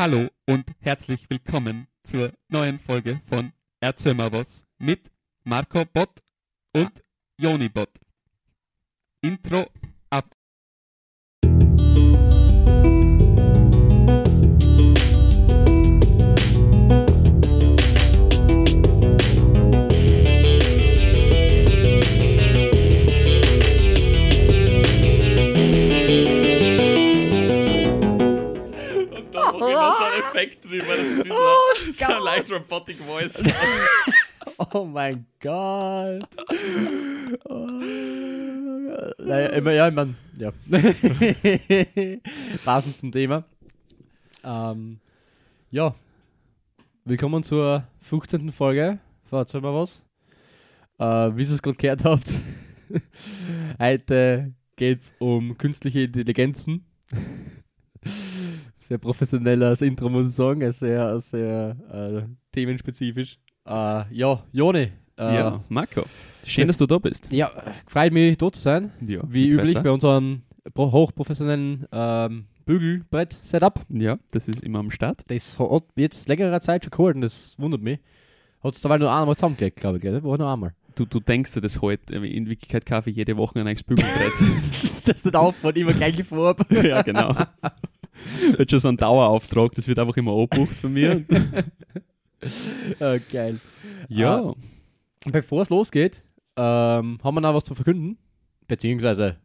Hallo und herzlich willkommen zur neuen Folge von Erzähl mal was mit Marco Bot und Joni Bot. Intro Effekt drüber. Das ist wie so, so ein leicht robotic voice. Oh mein Gott. Oh. Naja, immer, ja, ich mein, ja. Passend zum Thema. Ähm, ja, willkommen zur 15. Folge. Erzähl mal was. Äh, wie ihr es gerade gehört habt, heute geht es um künstliche Intelligenzen. Sehr professionelles Intro, muss ich sagen. Sehr, sehr äh, themenspezifisch. Äh, ja, Joni. Äh, ja, Marco. Schön, dass du da bist. ja, freut mich, da zu sein. Ja, Wie üblich bei unserem pro- hochprofessionellen ähm, Bügelbrett-Setup. Ja, das ist immer am Start. Das hat jetzt längere Zeit schon geholt und das wundert mich. Hat es dabei nur einmal zusammengelegt, glaube ich, gell? War nur einmal. Du, du denkst dir das heute. In Wirklichkeit kaufe ich jede Woche ein neues Bügelbrett. das ist aufwand, immer gleiche Farbe. ja, genau. Hat schon so einen Dauerauftrag, das wird einfach immer abgebucht von mir. Ah, geil. ja, Bevor es losgeht, ähm, haben wir noch was zu verkünden. Beziehungsweise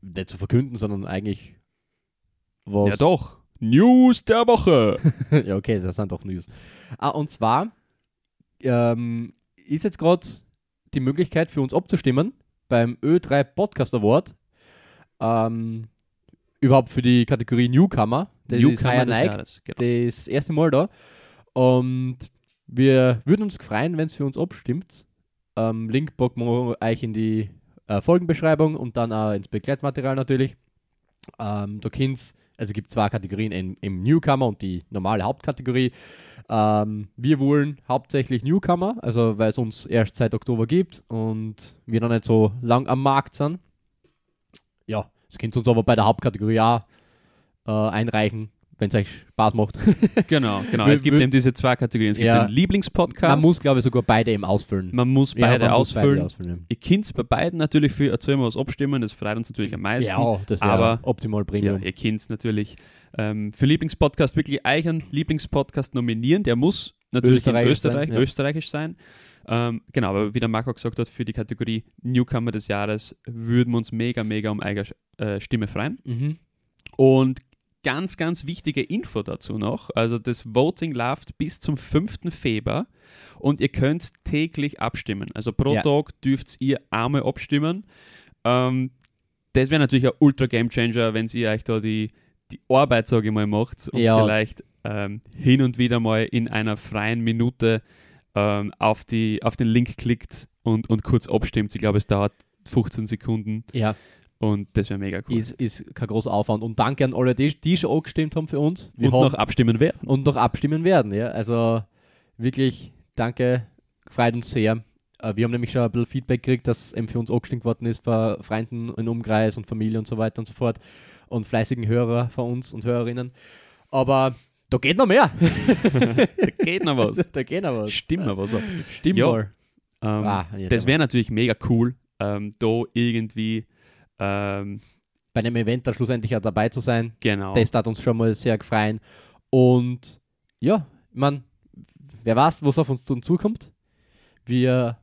nicht zu verkünden, sondern eigentlich was. ja doch. News der Woche. ja, okay, das sind doch News. Ah, und zwar ähm, ist jetzt gerade die Möglichkeit für uns abzustimmen beim Ö3 Podcast Award. Ähm, überhaupt für die Kategorie Newcomer. Das ist heuer des neu. Jahres. Genau. Das ist das erste Mal da. Und wir würden uns freuen, wenn es für uns abstimmt. Ähm, Link packen wir euch in die äh, Folgenbeschreibung und dann auch ins Begleitmaterial natürlich. Ähm, da könnt's, also es gibt zwei Kategorien im, im Newcomer und die normale Hauptkategorie. Ähm, wir wollen hauptsächlich Newcomer, also weil es uns erst seit Oktober gibt und wir noch nicht so lang am Markt sind. Ja, es könnt ihr uns aber bei der Hauptkategorie auch äh, einreichen, wenn es euch Spaß macht. Genau, genau. Es gibt eben diese zwei Kategorien. Es gibt Ja. den Lieblingspodcast. Man muss, glaube ich, sogar beide eben ausfüllen. man muss Ja, beide man muss ausfüllen. ausfüllen. Ihr könnt bei beiden natürlich für Erzähl mal was abstimmen, das freut uns natürlich am meisten. Ja, das wäre aber- optimal Ja, Premium. ihr könnt natürlich ähm, für Lieblingspodcast wirklich euren Lieblingspodcast nominieren. Der muss natürlich in Österreichisch Österreich, sein, ja. österreichisch sein. Ähm, genau, aber wie der Marco gesagt hat, für die Kategorie Newcomer des Jahres würden wir uns mega, mega um eigene äh, Stimme freuen. Mhm. Und ganz, ganz wichtige Info dazu noch. Also das Voting läuft bis zum 5. Februar und ihr könnt täglich abstimmen. Also pro Ja. Tag dürft ihr einmal abstimmen. Ähm, das wäre natürlich ein ultra Game Changer, wenn ihr euch da die, die Arbeit, sage ich mal, macht und Ja. vielleicht ähm, hin und wieder mal in einer freien Minute ähm, auf, die, auf den Link klickt und, und kurz abstimmt. Ich glaube, es dauert 15 Sekunden Ja, und das wäre mega cool. ist, ist kein großer Aufwand. Und danke an alle, die, die schon angestimmt haben für uns. und haben, noch abstimmen werden. und noch abstimmen werden. Ja. Also wirklich danke, freut uns sehr. Äh, Wir haben nämlich schon ein bisschen Feedback gekriegt, dass eben für uns angestimmt worden ist bei Freunden im Umkreis und Familie und so weiter und so fort und fleißigen Hörer von uns und Hörerinnen. Aber da geht noch mehr. Da geht noch was. da geht noch was. Stimmt noch was. Stimmt Ja. mal. Ähm, Ah, das wäre natürlich mega cool, ähm, da irgendwie, ähm, bei einem Event da schlussendlich auch dabei zu sein. genau, Das hat uns schon mal sehr gefreut. Und ja, ich meine, wer weiß, was auf uns dann zukommt. Wir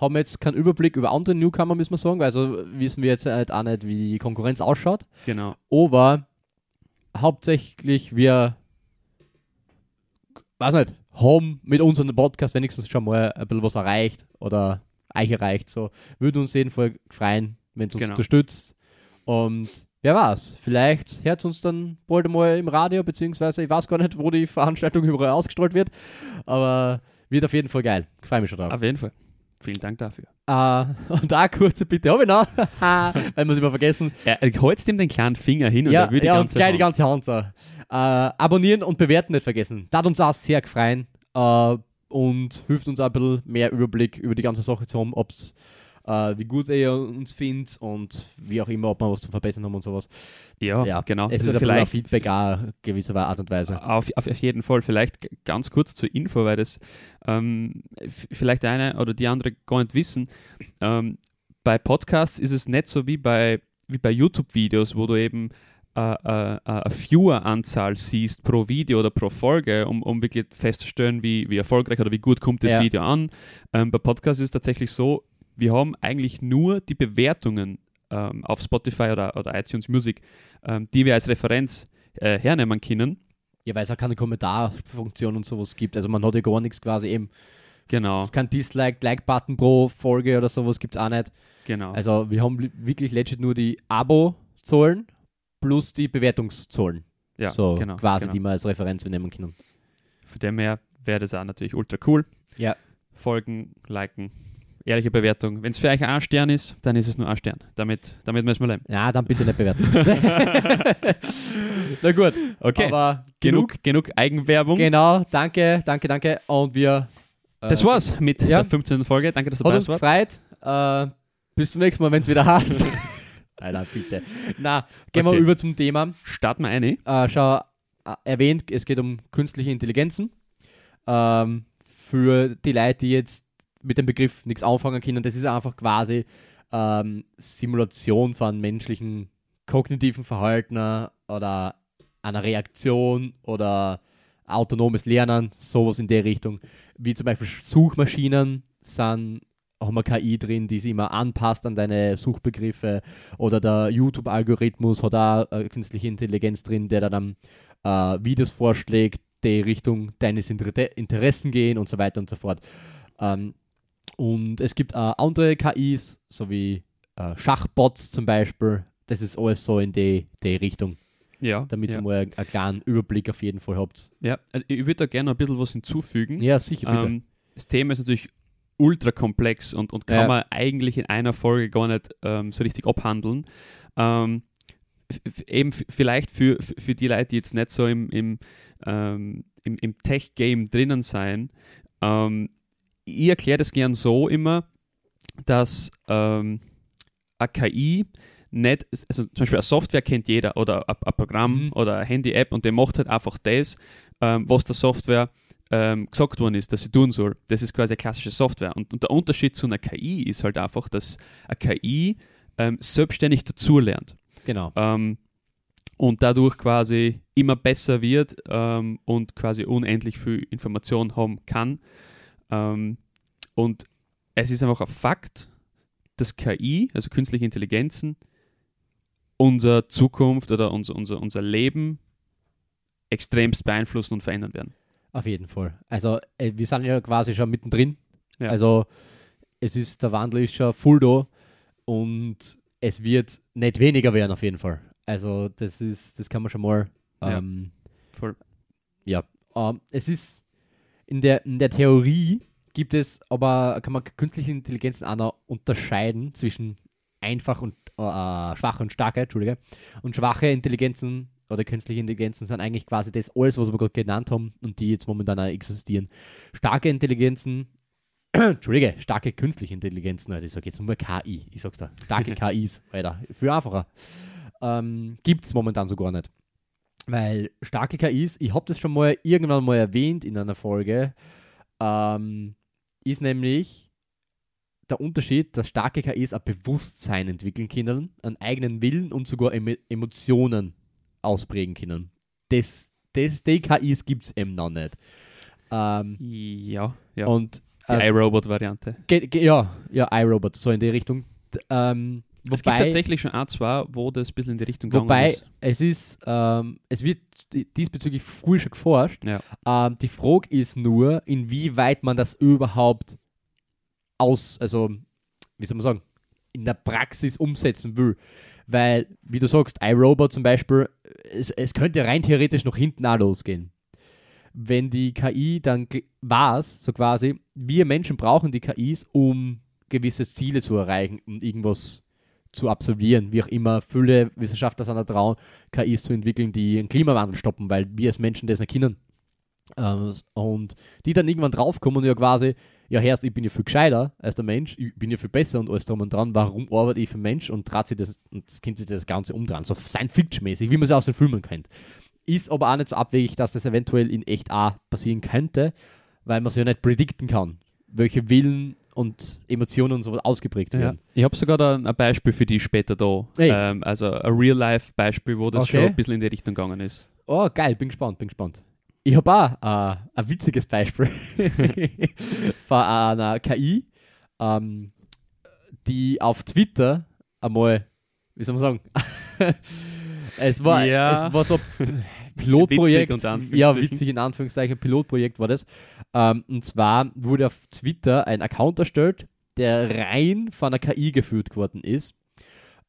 haben jetzt keinen Überblick über andere Newcomer, müssen wir sagen, weil also wissen wir jetzt halt auch nicht, wie die Konkurrenz ausschaut. genau. Aber hauptsächlich wir, weiß nicht, haben mit unserem Podcast wenigstens schon mal ein bisschen was erreicht oder euch erreicht. So, würde uns jeden Fall freuen, wenn es uns Genau. unterstützt. Und wer weiß, vielleicht hört uns dann bald mal im Radio, beziehungsweise ich weiß gar nicht, wo die Veranstaltung überall ausgestrahlt wird. Aber wird auf jeden Fall geil. Freue mich schon drauf. Auf jeden Fall. Vielen Dank dafür. Äh, und da kurze Bitte habe ich noch, weil wir es immer vergessen. Er er holst ihm den kleinen Finger hin und ja, er will die ja, ganze und gleich die Hand. ganze Hand. So. Äh, abonnieren und bewerten nicht vergessen. Das hat uns auch sehr gefreut äh, und hilft uns auch ein bisschen mehr Überblick über die ganze Sache zu haben, ob es äh, wie gut ihr uns findet und wie auch immer, ob wir was zu verbessern haben und sowas. Ja, ja, genau. Es Also ist vielleicht vielleicht Feedback auch gewisser Art und Weise. Auf, auf, auf jeden Fall. Vielleicht ganz kurz zur Info, weil das ähm, vielleicht eine oder die andere gar nicht wissen. Ähm, bei Podcasts ist es nicht so wie bei, wie bei YouTube-Videos, wo du eben eine Viewer-Anzahl siehst pro Video oder pro Folge, um, um wirklich festzustellen, wie, wie erfolgreich oder wie gut kommt das Ja. Video an. Ähm, bei Podcasts ist es tatsächlich so, wir haben eigentlich nur die Bewertungen ähm, auf Spotify oder, oder iTunes Music, ähm, die wir als Referenz äh, hernehmen können. Ja, weil es auch keine Kommentarfunktion und sowas gibt. Also man hat ja gar nichts quasi eben. Genau, Kein Dislike, Like-Button pro Folge oder sowas gibt es auch nicht. genau. Also wir haben li- wirklich legit nur die Abo-Zahlen plus die Bewertungszahlen. ja, so genau, quasi, genau. die wir als Referenz nehmen können. Von dem her wäre das auch natürlich ultra cool. Ja. Folgen, liken, ehrliche Bewertung. Wenn es für euch ein Stern ist, dann ist es nur ein Stern. Damit, damit müssen wir leben. Ja, dann bitte nicht bewerten. Na gut, Okay, aber genug, genug Eigenwerbung. Genau, danke, danke, danke. Und wir. äh, Das war's mit ja. der 15. Folge. Danke, dass du Hat dabei uns warst. gefreut. Äh, bis zum nächsten Mal, wenn es wieder heißt. Alter, bitte. Na, gehen Okay. wir über zum Thema. Starten wir eine. Äh, schau, äh, erwähnt, es geht um künstliche Intelligenzen. Ähm, für die Leute, die jetzt mit dem Begriff nichts anfangen können, das ist einfach quasi ähm, Simulation von menschlichen kognitiven Verhalten oder einer Reaktion oder autonomes Lernen, sowas in der Richtung. Wie zum Beispiel Suchmaschinen sind, haben wir KI drin, die sich immer anpasst an deine Suchbegriffe oder der YouTube-Algorithmus hat auch äh, künstliche Intelligenz drin, der dann äh, Videos vorschlägt, die Richtung deines Inter Interessen gehen und so weiter und so fort. Ähm, und es gibt auch andere KIs, so wie äh, Schachbots zum Beispiel. Das ist alles so in die, die Richtung, Ja. damit ja. ihr mal einen kleinen Überblick auf jeden Fall habt. ja. Also ich würde da gerne ein bisschen was hinzufügen. Ja, sicher, bitte. Ähm, das Thema ist natürlich ultra komplex und, und kann Ja. man eigentlich in einer Folge gar nicht ähm, so richtig abhandeln. Ähm, eben vielleicht für, für die Leute, die jetzt nicht so im, im, ähm, im, im Tech-Game drinnen sein, ähm, ich erkläre das gern so immer, dass ähm, eine KI nicht, also zum Beispiel eine Software kennt jeder oder ein, ein Programm Mhm. oder eine Handy-App und der macht halt einfach das, ähm, was der Software ähm, gesagt worden ist, dass sie tun soll. Das ist quasi eine klassische Software. Und, und der Unterschied zu einer KI ist halt einfach, dass eine KI ähm, selbstständig dazulernt genau. ähm, und dadurch quasi immer besser wird ähm, und quasi unendlich viel Information haben kann. Ähm, und es ist einfach ein Fakt, dass KI, also künstliche Intelligenzen, unsere Zukunft oder unser, unser, unser Leben extremst beeinflussen und verändern werden. Auf jeden Fall. Also, äh, wir sind ja quasi schon mittendrin. Ja. Also, es ist, der Wandel ist schon full da und es wird nicht weniger werden, auf jeden Fall. Also, das ist, das kann man schon mal. Ja. Ähm, Voll. ja. Ähm, es ist in der, in der Theorie gibt es aber, kann man künstliche Intelligenzen auch noch unterscheiden zwischen einfach und äh, schwache und starke, Entschuldige. Und schwache Intelligenzen oder künstliche Intelligenzen sind eigentlich quasi das alles, was wir gerade genannt haben und die jetzt momentan auch existieren. Starke Intelligenzen, Entschuldige, starke künstliche Intelligenzen, Alter, ich sage jetzt nur KI, ich sag's da, starke KIs, Alter, viel einfacher. Ähm, Gibt es momentan so gar nicht. Weil starke KIs, ich habe das schon mal irgendwann mal erwähnt in einer Folge, ähm, ist nämlich der Unterschied, dass starke KIs ein Bewusstsein entwickeln können, einen eigenen Willen und sogar Emo Emotionen ausprägen können. Das, das, die KIs gibt es eben noch nicht. Ähm, Ja, ja. Und die iRobot-Variante. ja, ja, iRobot, so in die Richtung. Ähm, Es gibt wobei, tatsächlich schon ein, zwei, wo das ein bisschen in die Richtung gegangen wobei ist. es ist, ähm, es wird di- diesbezüglich früh schon geforscht. Ja. Ähm, die Frage ist nur, inwieweit man das überhaupt aus, also, wie soll man sagen, in der Praxis umsetzen will. Weil, wie du sagst, iRobot zum Beispiel, es, es könnte rein theoretisch noch hinten auch losgehen. Wenn die KI dann war so quasi, wir Menschen brauchen die KIs, um gewisse Ziele zu erreichen und irgendwas zu absolvieren, wie auch immer. Viele Wissenschaftler sind da dran, KIs zu entwickeln, die den Klimawandel stoppen, weil wir als Menschen das können. Ähm, und die dann irgendwann draufkommen und ja quasi, ja, Herrst, ich bin ja viel gescheiter als der Mensch, ich bin ja viel besser und alles drum und dran, warum arbeite ich für Mensch und trat sich das, und das Kind sich das Ganze umdrehen, so Science-Fiction-mäßig, wie man es aus den Filmen kennt. Ist aber auch nicht so abwegig, dass das eventuell in echt auch passieren könnte, weil man es ja nicht predikten kann, welche Willen und Emotionen und sowas ausgeprägt Ja. werden. Ich habe sogar da ein Beispiel für die später da. Ähm, also ein Real-Life-Beispiel, wo das Okay. schon ein bisschen in die Richtung gegangen ist. Oh, geil, bin gespannt, bin gespannt. Ich habe auch äh, ein witziges Beispiel von einer KI, ähm, die auf Twitter einmal, wie soll man sagen, es war, Ja. es war so ein Pilotprojekt, Witzig ja, witzig in Anführungszeichen, Pilotprojekt war das. Ähm, und zwar wurde auf Twitter ein Account erstellt, der rein von einer KI geführt geworden ist.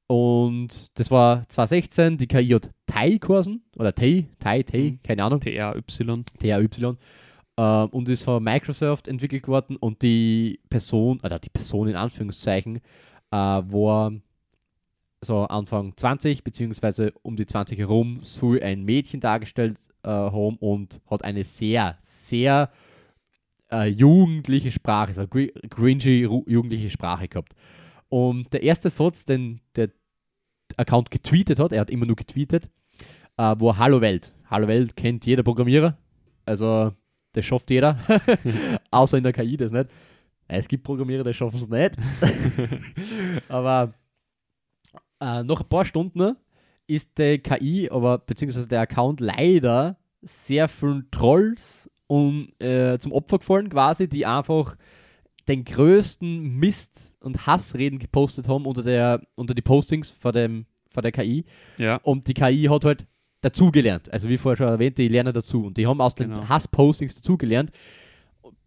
Und das war 2016, die KI hat Tai geheißen, oder Tai, Tai, Tai, Mhm. keine Ahnung, TRY. TAY, ähm, und ist von Microsoft entwickelt worden und die Person, oder die Person in Anführungszeichen, äh, war so Anfang 20, beziehungsweise um die 20 herum, soll ein Mädchen dargestellt äh, haben und hat eine sehr, sehr äh, jugendliche Sprache, so gr cringy jugendliche Sprache gehabt. Und der erste Satz, den der Account getweetet hat, er hat immer nur getweetet, äh, war Hallo Welt. Hallo Welt kennt jeder Programmierer. Also, das schafft jeder. Außer in der KI das nicht. Es gibt Programmierer, die schaffen es nicht. Aber äh, nach ein paar Stunden ist die KI, aber beziehungsweise der Account leider sehr vielen Trolls und, äh, zum Opfer gefallen, quasi, die einfach den größten Mist und Hassreden gepostet haben unter, der, unter die Postings von, dem, von der KI. Ja. Und die KI hat halt dazugelernt. Also wie vorher schon erwähnt, die lernen dazu. Und die haben aus den Genau. Hasspostings dazugelernt,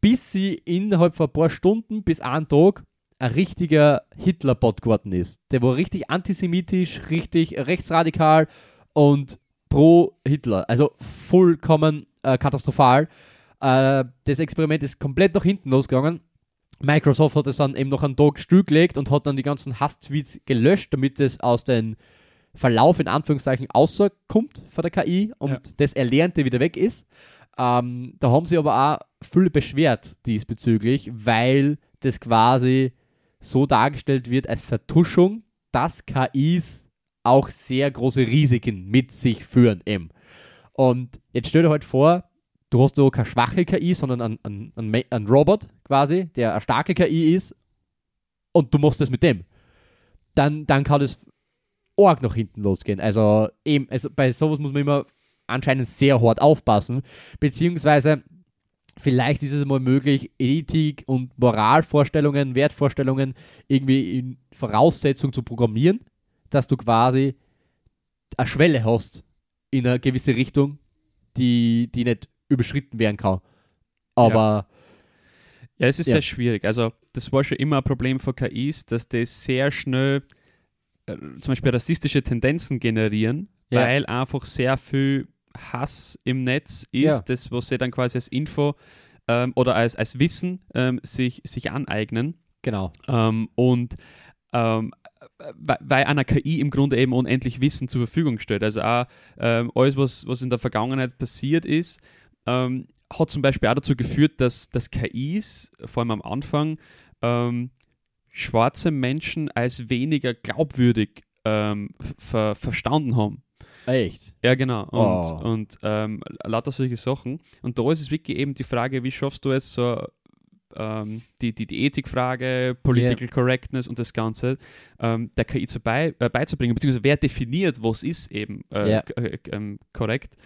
bis sie innerhalb von ein paar Stunden bis einen Tag ein richtiger Hitler-Bot geworden ist. Der war richtig antisemitisch, richtig rechtsradikal und pro Hitler. Also vollkommen äh, katastrophal. Äh, das Experiment ist komplett nach hinten losgegangen. Microsoft hat es dann eben noch einen Tag stillgelegt und hat dann die ganzen Hass-Tweets gelöscht, damit es aus dem Verlauf in Anführungszeichen außerkommt von der KI und Ja. das Erlernte wieder weg ist. Ähm, da haben sie aber auch viele beschwert diesbezüglich, weil das quasi so dargestellt wird als Vertuschung, dass KIs auch sehr große Risiken mit sich führen. Eben. Und jetzt stell dir halt vor, du hast da keine schwache KI, sondern einen, einen, einen, einen Robot quasi, der eine starke KI ist und du machst das mit dem. Dann, dann kann das arg nach hinten losgehen. Also eben, also bei sowas muss man immer anscheinend sehr hart aufpassen, beziehungsweise vielleicht ist es mal möglich, Ethik und Moralvorstellungen, Wertvorstellungen irgendwie in Voraussetzung zu programmieren, dass du quasi eine Schwelle hast in eine gewisse Richtung, die, die nicht überschritten werden kann. Aber Ja, es ist Ja. sehr schwierig. Also, das war schon immer ein Problem von KIs, dass die sehr schnell äh, zum Beispiel rassistische Tendenzen generieren, Ja. weil einfach sehr viel Hass im Netz ist, Ja. das, was sie dann quasi als Info ähm, oder als, als Wissen ähm, sich, sich aneignen. genau. Ähm, und ähm, weil, weil einer KI im Grunde eben unendlich Wissen zur Verfügung stellt. Also auch ähm, alles, was, was in der Vergangenheit passiert ist, ähm, hat zum Beispiel auch dazu geführt, dass, dass KIs, vor allem am Anfang, ähm, schwarze Menschen als weniger glaubwürdig ähm, ver verstanden haben. Echt. Ja, genau. Und, Oh. und ähm, lauter solche Sachen. Und da ist es wirklich eben die Frage, wie schaffst du es so ähm, die, die, die Ethikfrage, Political Correctness und das Ganze ähm, der KI zu bei, äh, beizubringen, beziehungsweise wer definiert, was ist eben äh, k- äh, ähm, korrekt.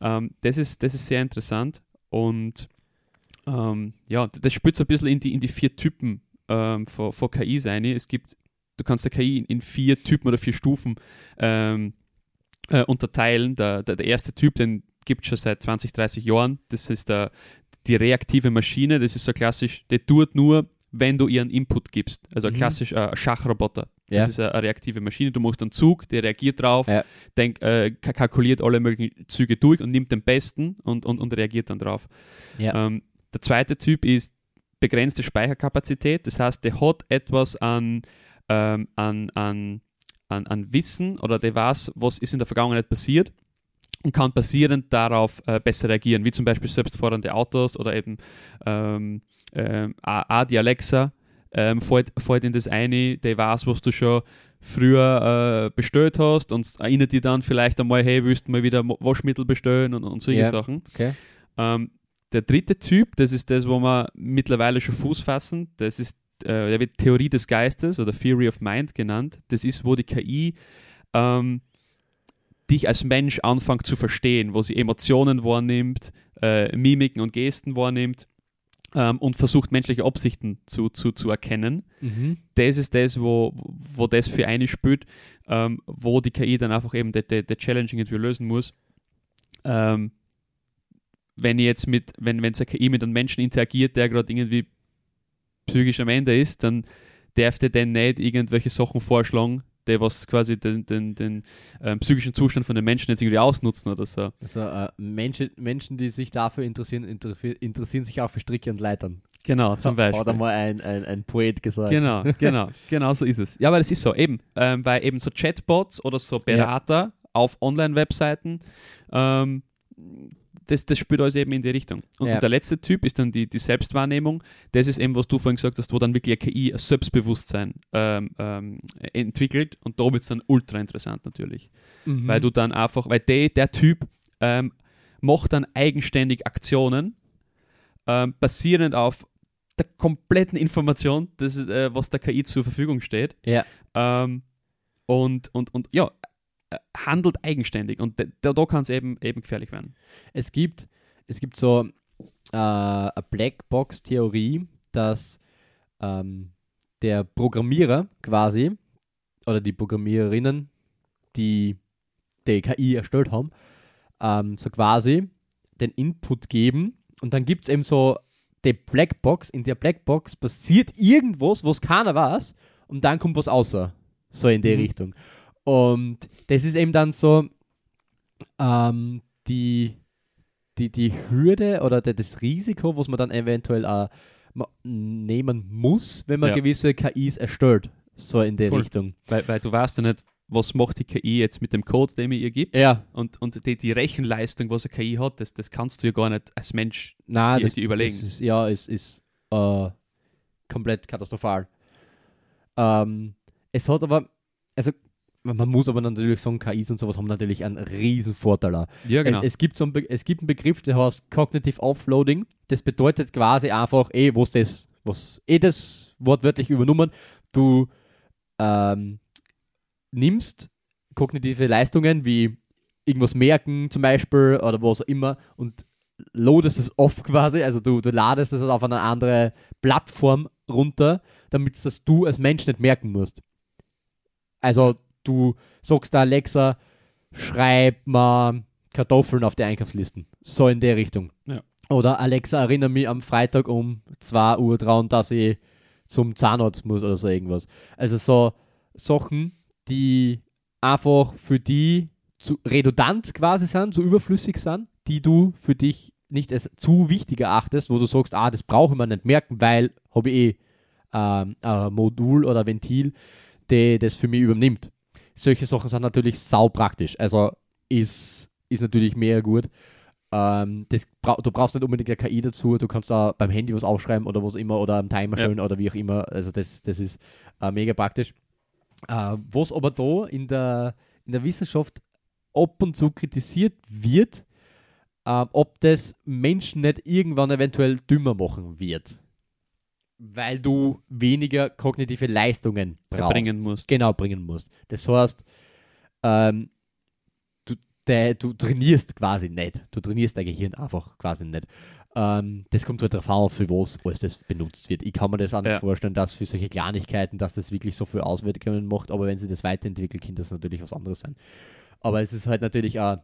Ähm, das, ist, das ist sehr interessant und ähm, ja, das spielt so ein bisschen in die, in die vier Typen ähm, von, von KIs ein. Es gibt, du kannst der KI in, vier Typen oder vier Stufen äh, unterteilen. Der, der, der erste Typ, den gibt es schon seit 20, 30 Jahren. Das ist der, die reaktive Maschine. Das ist so klassisch, der tut nur, wenn du ihren Input gibst. Also Mhm. klassisch äh, Schachroboter. Ja. Das ist eine, eine reaktive Maschine. Du machst einen Zug, der reagiert drauf, Ja. denk, äh, ka- kalkuliert alle möglichen Züge durch und nimmt den besten und, und, und reagiert dann drauf. Ja. Ähm, der zweite Typ ist begrenzte Speicherkapazität. Das heißt, der hat etwas an, ähm, an, an, an, an Wissen oder der weiß, was ist in der Vergangenheit passiert. Und kann basierend darauf äh, besser reagieren, wie zum Beispiel selbstfahrende Autos oder eben ähm, ähm, auch die Alexa ähm, fällt, fällt in das eine, der weiß, was du schon früher äh, bestellt hast und erinnert dich dann vielleicht einmal, hey, willst du mal wieder Waschmittel bestellen und, und solche Ja. Sachen. Okay. Ähm, der dritte Typ, das ist das, wo wir mittlerweile schon Fuß fassen, das ist, äh, der wird Theorie des Geistes oder Theory of Mind genannt. Das ist, wo die KI ähm, dich als Mensch anfängt zu verstehen, wo sie Emotionen wahrnimmt, äh, Mimiken und Gesten wahrnimmt ähm, und versucht, menschliche Absichten zu, zu, zu erkennen Mhm. das ist das, wo, wo das für eine spielt, ähm, wo die KI dann einfach eben die, die Challenge irgendwie lösen muss. Ähm, wenn jetzt mit, wenn es eine KI mit einem Menschen interagiert, der gerade irgendwie psychisch am Ende ist, dann darf der dann nicht irgendwelche Sachen vorschlagen, die was quasi den, den, den ähm, psychischen Zustand von den Menschen jetzt irgendwie ausnutzen oder so. Also äh, Menschen, Menschen, die sich dafür interessieren, interessieren sich auch für Stricke und Leitern. Genau, zum Beispiel. Hat einmal ein, ein, ein Poet gesagt. Genau, genau, genau so ist es. Ja, aber das ist so, eben, ähm, weil eben so Chatbots oder so Berater auf Online-Webseiten, ähm, das, das spielt alles eben in die Richtung. Und, Ja. und der letzte Typ ist dann die, die Selbstwahrnehmung. Das ist eben, was du vorhin gesagt hast, wo dann wirklich eine KI ein Selbstbewusstsein ähm, ähm, entwickelt. Und da wird es dann ultra interessant natürlich. Mhm. Weil du dann einfach, weil der, der Typ ähm, macht dann eigenständig Aktionen, ähm, basierend auf der kompletten Information, das ist, äh, was der KI zur Verfügung steht. Ja. Ähm, und, und, und ja, handelt eigenständig. Und da, da kann es eben, eben gefährlich werden. Es gibt, es gibt so äh, eine Blackbox-Theorie, dass ähm, der Programmierer quasi oder die Programmiererinnen, die die KI erstellt haben, ähm, so quasi den Input geben und dann gibt es eben so die Blackbox. In der Blackbox passiert irgendwas, was keiner weiß und dann kommt was außer. So in die Mhm. Richtung. Und das ist eben dann so ähm, die, die, die Hürde oder der, das Risiko, was man dann eventuell ma- nehmen muss, wenn man Ja. gewisse KIs erstellt. So in die Voll. Richtung. Weil, weil du weißt ja nicht, was macht die KI jetzt mit dem Code, den mir ihr gibt. Ja, Und, und die, die Rechenleistung, was eine KI hat, das, das kannst du ja gar nicht als Mensch nein, Die- das, die überlegen. Das ist, ja, es ist äh, komplett katastrophal. Ähm, es hat aber, also man muss aber natürlich sagen, KIs und sowas haben natürlich einen riesen Vorteil. auch. Ja, genau. Es, es, gibt so einen Be es gibt einen Begriff, der heißt Cognitive Offloading. Das bedeutet quasi einfach, eh, was das, was eh das wortwörtlich übernommen, du ähm, nimmst kognitive Leistungen wie irgendwas merken zum Beispiel oder was auch immer und loadest es off quasi, also du, du ladest es auf eine andere Plattform runter, damit das du als Mensch nicht merken musst. Also du sagst da Alexa, schreib mal Kartoffeln auf die Einkaufslisten. So in der Richtung. Ja. Oder Alexa, erinnere mich am Freitag um 2 Uhr dran, dass ich zum Zahnarzt muss oder so irgendwas. Also so Sachen, die einfach für die zu redundant quasi sind, so überflüssig sind, die du für dich nicht als zu wichtig erachtest, wo du sagst, ah, das brauche ich mir nicht merken, weil habe ich eh ähm, ein Modul oder Ventil, der das für mich übernimmt. Solche Sachen sind natürlich sau praktisch. Also ist, ist natürlich mehr gut. Ähm, das bra du brauchst nicht unbedingt eine KI dazu, du kannst da beim Handy was aufschreiben oder was immer oder am Timer Ja. stellen oder wie auch immer. Also das, das ist äh, mega praktisch. Äh, was aber da in der, in der Wissenschaft ab und zu kritisiert wird, äh, ob das Menschen nicht irgendwann eventuell dümmer machen wird. Weil du weniger kognitive Leistungen brauchst. Bringen musst. Genau, bringen musst. Das heißt, ähm, du, der, du trainierst quasi nicht. Du trainierst dein Gehirn einfach quasi nicht. Ähm, das kommt halt darauf an, für was alles das benutzt wird. Ich kann mir das auch nicht Ja. vorstellen, dass für solche Kleinigkeiten, dass das wirklich so viel Auswirkungen macht, aber wenn sie das weiterentwickelt, kann das natürlich was anderes sein. Aber es ist halt natürlich ein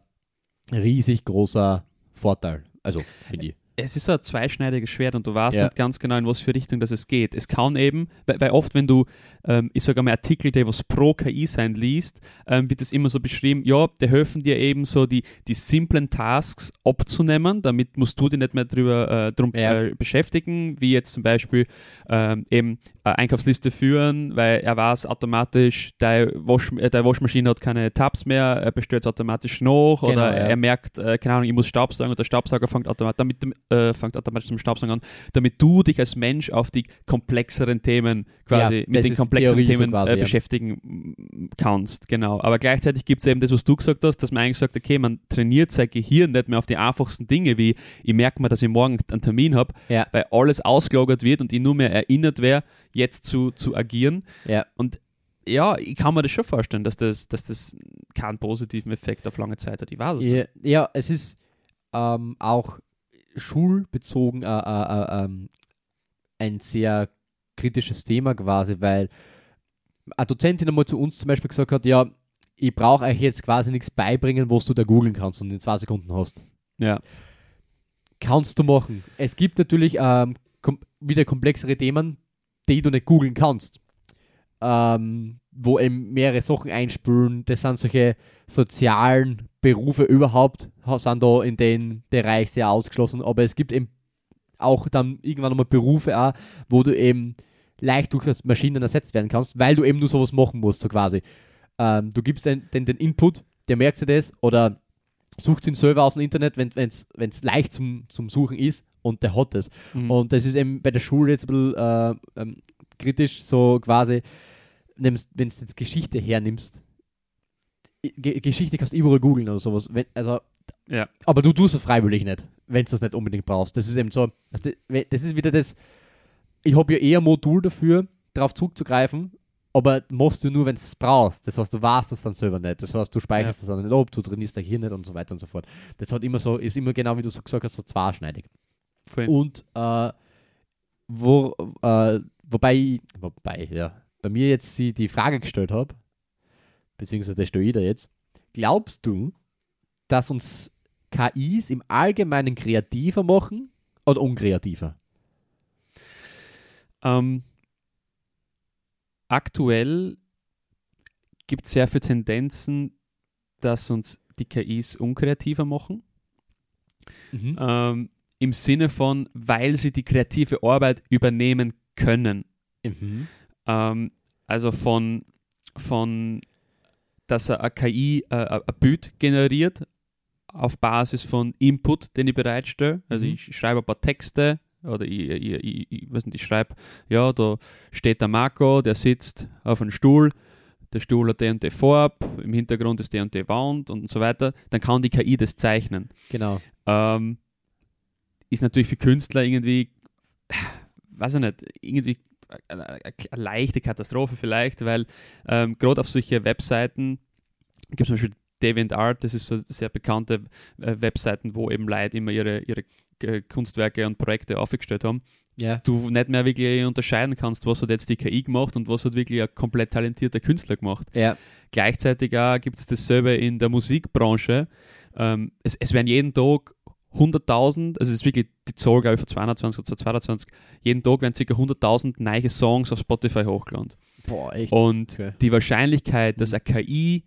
riesig großer Vorteil. Also, finde ich. Es ist so ein zweischneidiges Schwert und du weißt Ja. nicht ganz genau, in was für Richtung das es geht. Es kann eben, weil, weil oft, wenn du, ähm, ich sage mal, Artikel, die was pro KI sein liest, ähm, wird es immer so beschrieben, ja, die helfen dir eben so die, die simplen Tasks abzunehmen, damit musst du dich nicht mehr drüber, äh, drum Ja. äh, beschäftigen, wie jetzt zum Beispiel ähm, eben Einkaufsliste führen, weil er weiß automatisch, deine, Wasch, äh, deine Waschmaschine hat keine Tabs mehr, er bestellt es automatisch nach Genau, oder ja. er merkt, äh, keine Ahnung, ich muss Staubsaugen und der Staubsauger fängt, automat damit, äh, fängt automatisch zum Staubsaugen an, damit du dich als Mensch auf die komplexeren Themen quasi Ja, mit den komplexeren Theorie so Themen quasi, äh, ja. beschäftigen mm, kannst. Genau. Aber gleichzeitig gibt es eben das, was du gesagt hast, dass man eigentlich sagt, okay, man trainiert sein Gehirn nicht mehr auf die einfachsten Dinge, wie ich merke mir, dass ich morgen einen Termin habe, Ja. weil alles ausgelagert wird und ich nur mehr erinnert wäre, jetzt zu, zu agieren. Ja. Und ja, ich kann mir das schon vorstellen, dass das, dass das keinen positiven Effekt auf lange Zeit hat. Ich weiß es nicht. Ja, ja, es ist ähm, auch schulbezogen äh, äh, äh, ähm, ein sehr kritisches Thema quasi, weil eine Dozentin einmal zu uns zum Beispiel gesagt hat, ja, ich brauche euch jetzt quasi nichts beibringen, was du da googeln kannst und in zwei Sekunden hast. Ja. Kannst du machen. Es gibt natürlich ähm, kom wieder komplexere Themen, die du nicht googeln kannst. Ähm, wo eben mehrere Sachen einspülen. Das sind solche sozialen Berufe überhaupt, ha- sind da in dem Bereich sehr ausgeschlossen. Aber es gibt eben auch dann irgendwann einmal Berufe auch, wo du eben leicht durch das Maschinen ersetzt werden kannst, weil du eben nur sowas machen musst, so quasi. Ähm, du gibst den, den, den Input, der merkt sich das oder sucht ihn selber aus dem Internet, wenn es leicht zum, zum Suchen ist und der hat es. Mhm. Und das ist eben bei der Schule jetzt ein bisschen äh, ähm, kritisch, so quasi, wenn du jetzt Geschichte hernimmst, Ge Geschichte kannst du überall googeln oder sowas. Wenn, also, Ja. aber du tust es freiwillig nicht, wenn du das nicht unbedingt brauchst. Das ist eben so, also das ist wieder das, ich habe ja eher ein Modul dafür, darauf zurückzugreifen, aber machst du nur, wenn du es brauchst. Das heißt, du weißt das dann selber nicht. Das heißt, du speicherst das dann nicht ab, du trainierst dich hier nicht und so weiter und so fort. Das hat immer so, ist immer genau wie du so gesagt hast, so zweischneidig. Voll. Und äh, wo, äh, wobei, wobei, ja, bei mir jetzt sie die Frage gestellt habe, beziehungsweise stelle ich da jetzt, glaubst du, dass uns KIs im Allgemeinen kreativer machen oder unkreativer? Ähm, aktuell gibt es sehr viele Tendenzen, dass uns die KIs unkreativer machen. Mhm. Ähm, Im Sinne von, weil sie die kreative Arbeit übernehmen können. Mhm. Ähm, also von, von dass eine KI äh, ein Bild generiert auf Basis von Input, den ich bereitstelle. Also Mhm. ich schreibe ein paar Texte oder ich, ich, ich, ich, nicht, ich schreibe, ja, da steht der Marco, der sitzt auf einem Stuhl, der Stuhl hat und die Farbe, im Hintergrund ist und die Wand und so weiter. Dann kann die KI das zeichnen. Genau. Ähm, ist natürlich für Künstler irgendwie, weiß ich nicht, irgendwie eine, leichte Katastrophe vielleicht, weil ähm, gerade auf solche Webseiten gibt es zum Beispiel DeviantArt, das ist so sehr bekannte äh, Webseiten, wo eben Leute immer ihre, ihre äh, Kunstwerke und Projekte aufgestellt haben. Ja. Du nicht mehr wirklich unterscheiden kannst, was hat jetzt die KI gemacht und was hat wirklich ein komplett talentierter Künstler gemacht. Ja. Gleichzeitig gibt es dasselbe in der Musikbranche. Ähm, es, es werden jeden Tag 100.000, also es ist wirklich die Zahl, glaube ich, von 220 oder 222, jeden Tag werden ca. 100.000 neue Songs auf Spotify hochgeladen. Boah, echt. Und Okay. die Wahrscheinlichkeit, dass eine KI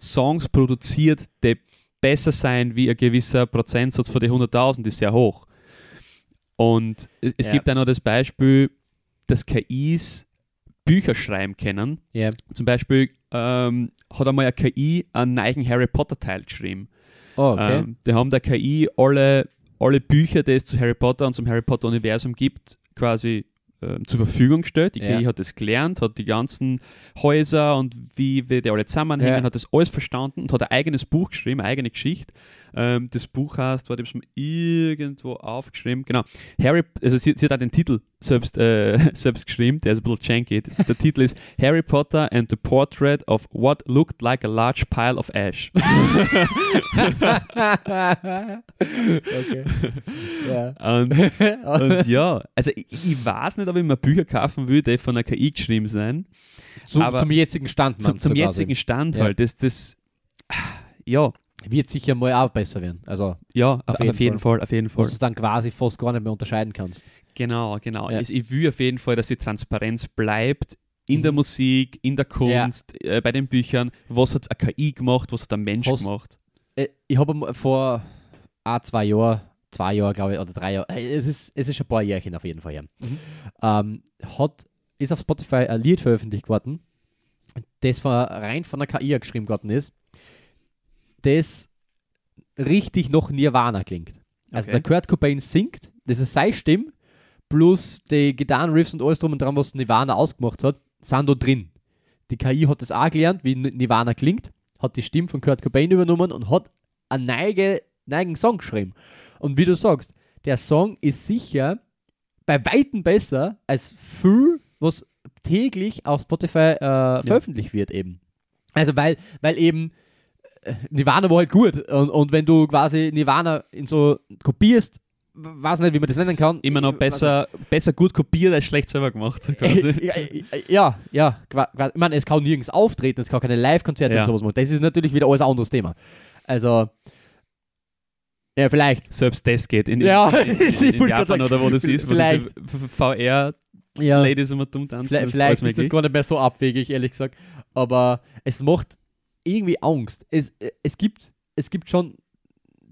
Songs produziert, die besser sein wie ein gewisser Prozentsatz von den 100.000, ist sehr hoch. Und es, es Ja. gibt auch noch das Beispiel, dass KIs Bücher schreiben können. Ja. Zum Beispiel ähm, hat einmal eine KI einen neuen Harry Potter Teil geschrieben. Oh, okay. Ähm, die haben der KI alle, alle Bücher, die es zu Harry Potter und zum Harry Potter Universum gibt, quasi ähm, zur Verfügung gestellt. Die Ja. KI hat das gelernt, hat die ganzen Häuser und wie, wie die alle zusammenhängen, Ja. hat das alles verstanden und hat ein eigenes Buch geschrieben, eine eigene Geschichte. Ähm, das Buch heißt, warte, ich habe es mir irgendwo aufgeschrieben, genau, Harry, also sie, sie hat auch den Titel selbst, äh, selbst geschrieben, der ist ein bisschen janky. Der Titel ist Harry Potter and the Portrait of What Looked Like a Large Pile of Ash. okay. ja. Und, und ja, also ich, ich weiß nicht, ob ich mir Bücher kaufen will, die von einer KI geschrieben sein. Zum, aber- zum jetzigen Stand, Zum, zum jetzigen Stand Ja. halt. Das, das, ja, Wird sicher mal auch besser werden. Also, ja, auf, jeden auf jeden Fall, auf jeden Fall. du es dann quasi fast gar nicht mehr unterscheiden kannst. Genau, genau. Ja. Ich, ich will auf jeden Fall, dass die Transparenz bleibt in der Mhm. Musik, in der Kunst, äh, bei den Büchern. Was hat eine KI gemacht, was hat ein Mensch Hast- gemacht? Äh, Ich habe vor ein, zwei Jahren, zwei Jahre glaube ich, oder drei Jahre, äh, es ist, es ist schon ein paar Jährchen auf jeden Fall her, Mhm. ähm, hat ist auf Spotify ein Lied veröffentlicht worden, das von, rein von der KI geschrieben worden ist, das richtig nach Nirvana klingt. Also Okay. der Kurt Cobain singt, das ist seine Stimme, plus die Gitarrenriffs und alles drum und dran, was Nirvana ausgemacht hat, sind da drin. Die KI hat das auch gelernt, wie Nirvana klingt, hat die Stimme von Kurt Cobain übernommen und hat einen neige, neigen Song geschrieben. Und wie du sagst, der Song ist sicher bei Weitem besser als viel, was täglich auf Spotify äh, veröffentlicht wird eben. Also weil, weil eben Nirvana war halt gut und, und wenn du quasi Nirvana in so kopierst, weiß nicht, wie man das nennen kann. Immer noch besser, besser gut kopiert als schlecht selber gemacht. Quasi. ja, ja, ja, ich meine, es kann nirgends auftreten, es kann keine Live-Konzerte Ja. und sowas machen. Das ist natürlich wieder alles ein anderes Thema. Also, ja, vielleicht. Selbst das geht in, Ja, in, in, in Japan oder wo das ist, wo diese VR-Ladies Ja, immer dumm tanzen. vielleicht, das vielleicht alles ist das gar nicht mehr so abwegig, ehrlich gesagt. Aber es macht irgendwie Angst. Es, es, gibt, es gibt schon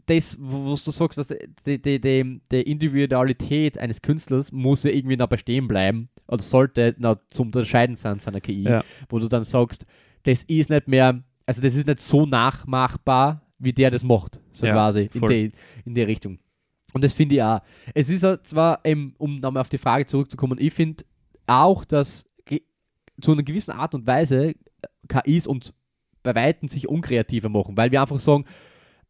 das, wo was du sagst, was die, die, die, die Individualität eines Künstlers muss ja irgendwie noch bestehen bleiben oder sollte noch zum Unterscheiden sein von der KI, Ja. wo du dann sagst, das ist nicht mehr, also das ist nicht so nachmachbar, wie der das macht, so Ja, quasi in die, in die Richtung. Und das finde ich auch. Es ist ja zwar, ähm, um nochmal auf die Frage zurückzukommen, ich finde auch, dass zu einer gewissen Art und Weise äh, KIs uns bei Weitem sich unkreativer machen, weil wir einfach sagen,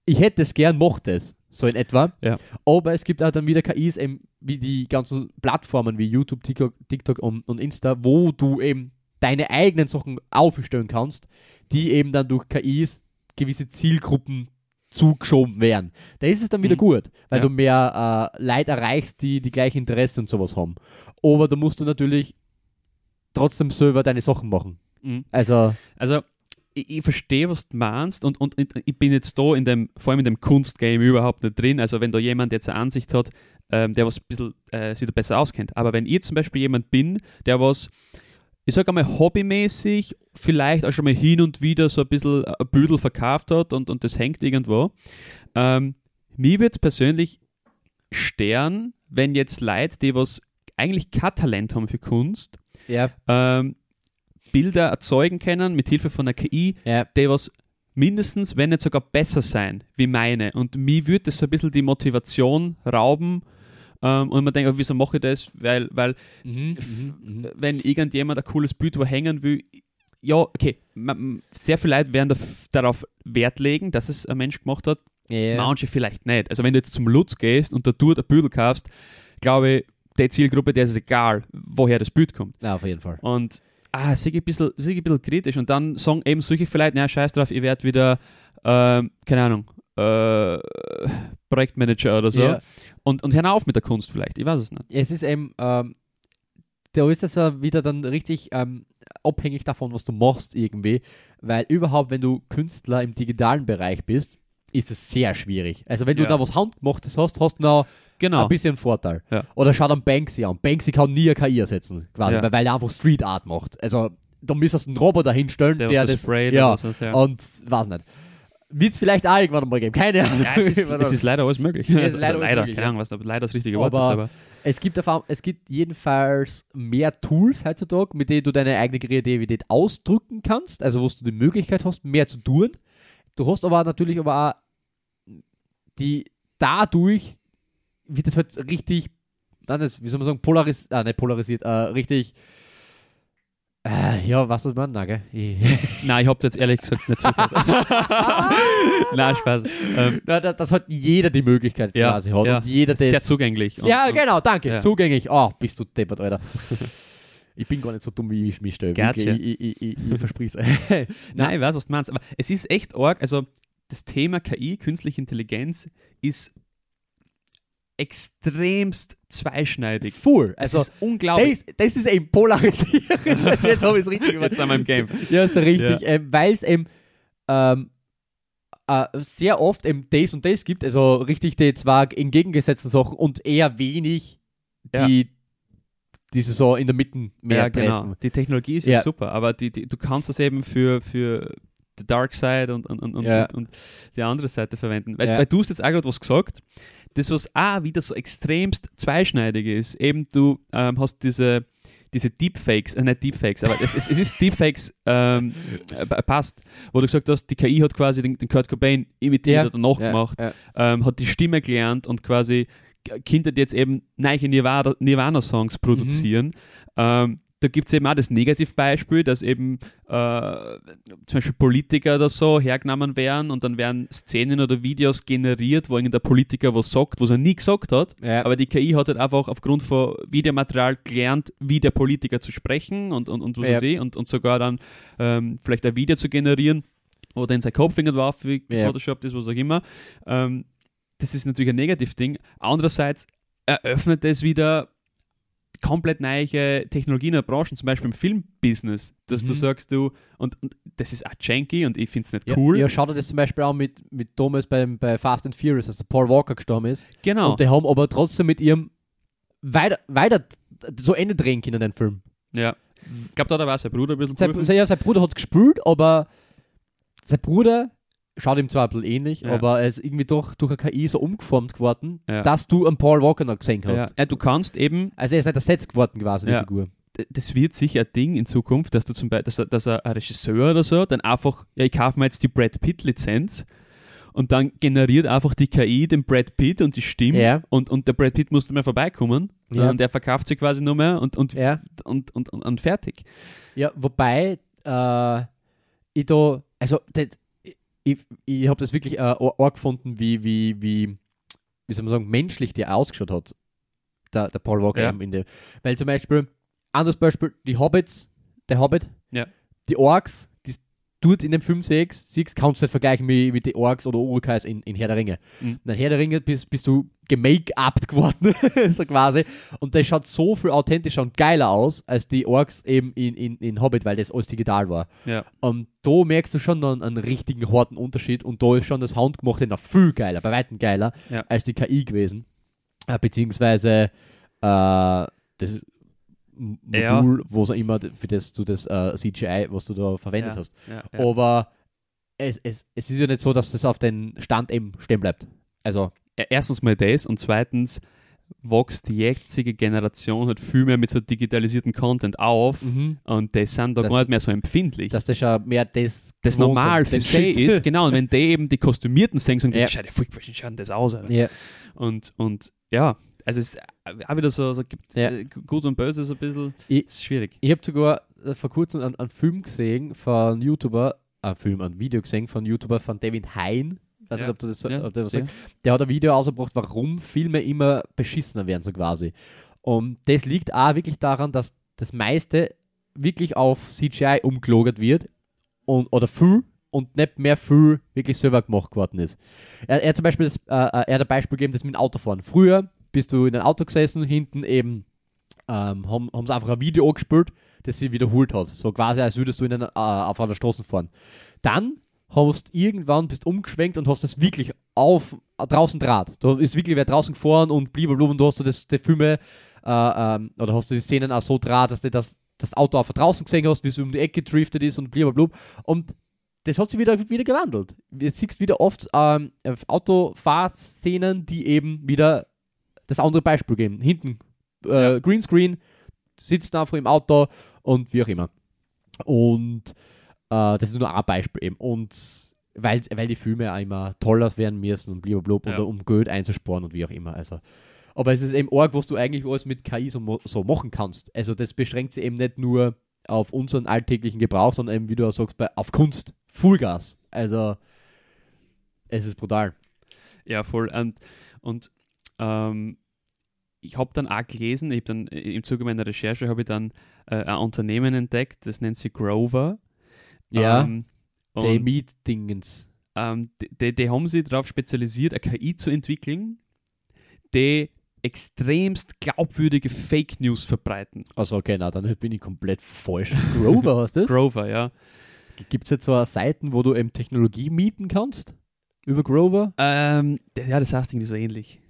ich hätte es gern, mochte es, so in etwa. Ja. Aber es gibt auch dann wieder KIs, eben wie die ganzen Plattformen wie YouTube, TikTok, TikTok und, und Insta, wo du eben deine eigenen Sachen aufstellen kannst, die eben dann durch KIs gewisse Zielgruppen zugeschoben werden. Da ist es dann wieder Mhm. gut, weil Ja. du mehr äh, Leute erreichst, die die gleiche Interesse und sowas haben. Aber da musst du natürlich trotzdem selber deine Sachen machen. Mhm. Also, Also, ich, ich verstehe, was du meinst und, und ich bin jetzt da in dem, vor allem in dem Kunstgame überhaupt nicht drin. Also, wenn da jemand jetzt eine Ansicht hat, ähm, der was ein bisschen äh, sich da besser auskennt. Aber wenn ich zum Beispiel jemand bin, der was, ich sage einmal, hobbymäßig vielleicht auch schon mal hin und wieder so ein bisschen ein Büdel verkauft hat und, und das hängt irgendwo, ähm, mir wird es persönlich stern, wenn jetzt Leute, die was eigentlich kein Talent haben für Kunst, ja, ähm, Bilder erzeugen können mit Hilfe von einer KI, ja, die was mindestens, wenn nicht sogar besser sein wie meine. Und mir würde das so ein bisschen die Motivation rauben. Ähm, und man denkt, oh, wieso mache ich das? Weil, weil mhm, mhm, mhm. wenn irgendjemand ein cooles Bild wo hängen will, ja, okay, sehr viele Leute werden darauf Wert legen, dass es ein Mensch gemacht hat. Ja. Manche vielleicht nicht. Also wenn du jetzt zum Lutz gehst und da dort ein Bild kaufst, glaube ich, der Zielgruppe, der ist es egal, woher das Bild kommt. Ja, auf jeden Fall. Und ah, ich ein bisschen, ein bisschen kritisch. Und dann sagen eben solche vielleicht, na scheiß drauf, ich werde wieder, ähm, keine Ahnung, äh, Projektmanager oder so. Ja. Und, und hören auf mit der Kunst vielleicht, ich weiß es nicht. Es ist eben, ähm, da ist es ja wieder dann richtig ähm, abhängig davon, was du machst irgendwie, weil überhaupt, wenn du Künstler im digitalen Bereich bist, ist es sehr schwierig. Also wenn du Ja. da was Handgemachtes hast, hast du noch Genau. ein bisschen Vorteil. Ja. Oder schau dann Banksy an. Banksy kann nie eine KI ersetzen, quasi, Ja. weil, er einfach Street Art macht. Also da müsstest du einen Roboter hinstellen, Der, der, was das sprayt ja, so, ja. und weiß nicht. Wird es vielleicht auch irgendwann mal geben, keine Ahnung. ja, es, ist, es ist leider alles möglich. Ja, Also leider alles leider möglich, keine. Ahnung, was da leider das richtige Wort Aber- ist, aber Es gibt, auf, es gibt jedenfalls mehr Tools heutzutage, mit denen du deine eigene Kreativität ausdrücken kannst, also wo du die Möglichkeit hast, mehr zu tun. Du hast aber natürlich aber auch die dadurch wird es halt richtig, nein, das, wie soll man sagen, polarisiert, ah, nicht polarisiert, äh, richtig, äh, ja, was soll man, gell? Ich- nein, ich habe jetzt ehrlich gesagt nicht zugehört. Nein, Spaß. Ähm, Na, dass, dass halt jeder die Möglichkeit Ja, quasi hat ja. und jeder das sehr zugänglich. Und- Ja, und- genau, danke. ja. Zugänglich. Oh, bist du deppert, Alter. ich bin gar nicht so dumm, wie ich mich stelle. Gotcha. Ich, ich, ich, ich versprich's. Nein, ich weiß, was du meinst. Aber es ist echt arg. Also, das Thema KI, künstliche Intelligenz, ist extremst zweischneidig. Full. Also, es ist unglaublich. das, das ist eben polarisieren. Jetzt habe ich es richtig Jetzt sind wir im Game. Ja, ist richtig. Ähm, Weil es eben ähm, äh, sehr oft eben das und das gibt, also richtig die zwei entgegengesetzten Sachen und eher wenig Ja. die diese so in der Mitte mehr ja, genau. Die Technologie ist Ja. ja super, aber die, die, du kannst das eben für, für die Dark Side und, und, und, Ja. und, und die andere Seite verwenden. Weil, Ja. weil du hast jetzt auch gerade was gesagt, das was auch wieder so extremst zweischneidig ist. Eben du ähm, hast diese, diese Deepfakes, äh, nicht Deepfakes, aber es, es, es ist Deepfakes, ähm, äh, passt, wo du gesagt hast, die KI hat quasi den, den Kurt Cobain imitiert Ja, oder nachgemacht, Ja, ähm, hat die Stimme gelernt und quasi Kinder, die jetzt eben neue Nirvana- Nirvana-Songs produzieren. Ähm, da gibt es eben auch das Negativbeispiel, dass eben äh, zum Beispiel Politiker oder so hergenommen werden und dann werden Szenen oder Videos generiert, wo irgendein Politiker was sagt, was er nie gesagt hat. ja. Aber die KI hat halt einfach aufgrund von Videomaterial gelernt, wie der Politiker zu sprechen und, und, und was Ja. weiß ich, und, und sogar dann ähm, vielleicht ein Video zu generieren oder in sein Kopf war, wie Ja. Photoshop ist, was auch immer. Ähm, das ist natürlich ein Negativding. Andererseits eröffnet es wieder komplett neue Technologien in der Branche, zum Beispiel im Filmbusiness, dass du Mhm. sagst, du, und, und das ist auch janky und ich finde es nicht Ja, cool. Ja, schau dir das zum Beispiel an mit, mit Thomas beim, bei Fast and Furious, als der Paul Walker gestorben ist. genau. Und die haben aber trotzdem mit ihrem weiter, weiter so Ende drehen können, den Film. ja. Ich glaube, da auch sein Bruder ein bisschen sein, ja, sein Bruder hat gespielt, aber sein Bruder schaut ihm zwar ein bisschen ähnlich, Ja. aber er ist irgendwie doch durch eine KI so umgeformt geworden, Ja. dass du einen Paul Walker noch gesehen hast. Ja. Du kannst eben Also er ist nicht ersetzt geworden quasi, die. Figur. das wird sicher ein Ding in Zukunft, dass du zum Beispiel, dass, dass ein Regisseur oder so dann einfach, ja, ich kaufe mir jetzt die Brad Pitt-Lizenz und dann generiert einfach die KI den Brad Pitt und die Stimme und, und der Brad Pitt muss nicht mehr vorbeikommen und der verkauft sich quasi nur mehr und, und, und, und, und, und fertig. Ja, wobei äh, ich da, also das, ich, ich habe das wirklich äh, arg gefunden, wie, wie, wie, wie soll man sagen, menschlich der ausgeschaut hat, der, der Paul Walker Ja. in dem. Weil zum Beispiel, anderes Beispiel, die Hobbits, der Hobbit, Ja. die Orks, dort in dem Film siehst, siehst kannst du nicht vergleichen mit, mit den Orks oder Urukais in, in Herr der Ringe. Mhm. In Herr der Ringe bist, bist du gemake-upt geworden, so quasi. Und das schaut so viel authentischer und geiler aus, als die Orks eben in, in, in Hobbit, weil das alles digital war. Ja. Und da merkst du schon einen, einen richtigen harten Unterschied und da ist schon das Handgemachte noch viel geiler, bei weitem geiler, Ja. als die KI gewesen. Äh, beziehungsweise äh, das M- Ja. Modul, wo so immer für das du das äh, CGI, was du da verwendet Ja. hast. Ja, ja. Aber es, es, es ist ja nicht so, dass das auf den Stand eben stehen bleibt. Also, Ja, Erstens mal das und zweitens wächst die jetzige Generation halt viel mehr mit so digitalisierten Content auf und die sind da Das- gar nicht mehr so empfindlich. dass das schon mehr das das normal für sie ist, genau, und wenn die eben die kostümierten singen, sagen die, Ja. ja. schau schaut denn das aus, Alter. Ja. Und, und ja, also es ist auch wieder so, so gibt Ja. gut und böse so ein bisschen, Ich- ist schwierig. Ich habe sogar äh, vor kurzem einen, einen Film gesehen von YouTuber, ein Film, ein Video gesehen von YouTuber von David Hein. Ich weiß Ja. nicht, ob du das, Ja, ob das sagst. Der hat ein Video ausgebracht, warum Filme immer beschissener werden, so quasi. Und das liegt auch wirklich daran, dass das meiste wirklich auf CGI umgelogert wird und, oder viel und nicht mehr viel wirklich selber gemacht worden ist. Er, er hat zum Beispiel das, äh, äh, er hat ein Beispiel gegeben, das mit dem Autofahren. Früher bist du in ein Auto gesessen, hinten eben ähm, haben, haben sie einfach ein Video angespielt, das sie wiederholt hat. So quasi, als würdest du in einer, äh, auf einer Straße fahren. Dann hast irgendwann bist umgeschwenkt und hast das wirklich auf äh, draußen Draht. Da ist wirklich wer draußen gefahren und blablabla und du hast du das, die Filme äh, ähm, oder hast du die Szenen auch so Draht, dass du das, das Auto auf draußen gesehen hast, wie es um die Ecke driftet ist und blablabla. Und das hat sich wieder, wieder gewandelt. Jetzt siehst wieder oft ähm, Autofahrszenen, die eben wieder das andere Beispiel geben. Hinten äh, Greenscreen, sitzt einfach im Auto und wie auch immer. Und äh, das ist nur ein Beispiel eben. Und weil, weil die Filme auch immer toller werden müssen und blablabla, Ja. oder um Geld einzusparen und wie auch immer. Also. Aber es ist eben arg, was du eigentlich alles mit KI so, so machen kannst. Also das beschränkt sich eben nicht nur auf unseren alltäglichen Gebrauch, sondern eben, wie du auch sagst, bei, auf Kunst. Fullgas. Also es ist brutal. Ja, voll. Und, und ähm, ich habe dann auch gelesen, ich habe dann äh, im Zuge meiner Recherche habe ich dann äh, ein Unternehmen entdeckt, das nennt sich Grover. Ja, Ähm, Die und, Meet-Dingens. ähm, die, die haben sich darauf spezialisiert, eine KI zu entwickeln, die extremst glaubwürdige Fake News verbreiten. Also okay, na, dann bin ich komplett falsch. Grover hast das? Grover, ja. Gibt es jetzt so Seiten, wo du eben Technologie mieten kannst? Über Grover? Ähm, ja, das heißt irgendwie so ähnlich.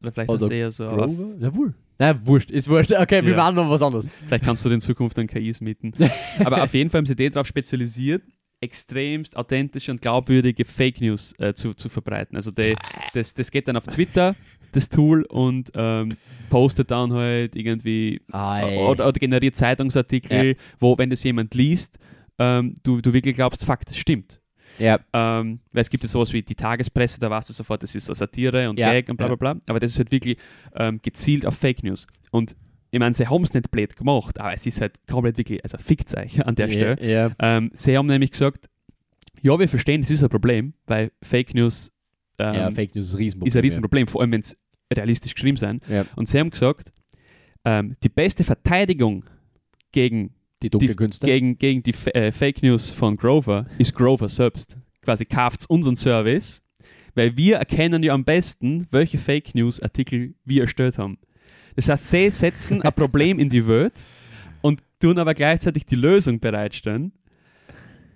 Oder vielleicht heißt es eher so. Grover? Ja, wohl. Na, wurscht, ist wurscht. Okay, wir Ja. machen noch was anderes. Vielleicht kannst du in Zukunft dann KIs mieten. Aber auf jeden Fall haben sie die darauf spezialisiert, extremst authentische und glaubwürdige Fake News äh, zu, zu verbreiten. Also die, das, das geht dann auf Twitter das Tool und ähm, postet dann halt irgendwie oder, oder generiert Zeitungsartikel, wo, wenn das jemand liest, ähm, du, du wirklich glaubst, fuck, das stimmt. Ja. Ähm, weil es gibt ja sowas wie die Tagespresse, da weißt du sofort, das ist Satire und Ja, Gag und bla bla bla. Aber das ist halt wirklich ähm, gezielt auf Fake News. Und ich meine, sie haben es nicht blöd gemacht, aber es ist halt komplett wirklich, also fickt euch an der Stelle. Ja, ja. Ähm, sie haben nämlich gesagt, ja, wir verstehen, das ist ein Problem, weil Fake News ähm, ja, Fake News ist ein Riesenproblem. ist ein Riesenproblem, vor allem wenn es realistisch geschrieben sind. Ja. Und sie haben gesagt, ähm, die beste Verteidigung gegen Die dunkle die, Künste. gegen, gegen die F äh, Fake News von Grover ist Grover selbst. Quasi kauft unseren Service, weil wir erkennen ja am besten, welche Fake News Artikel wir erstellt haben. Das heißt, sie setzen ein Problem in die Welt und tun aber gleichzeitig die Lösung bereitstellen.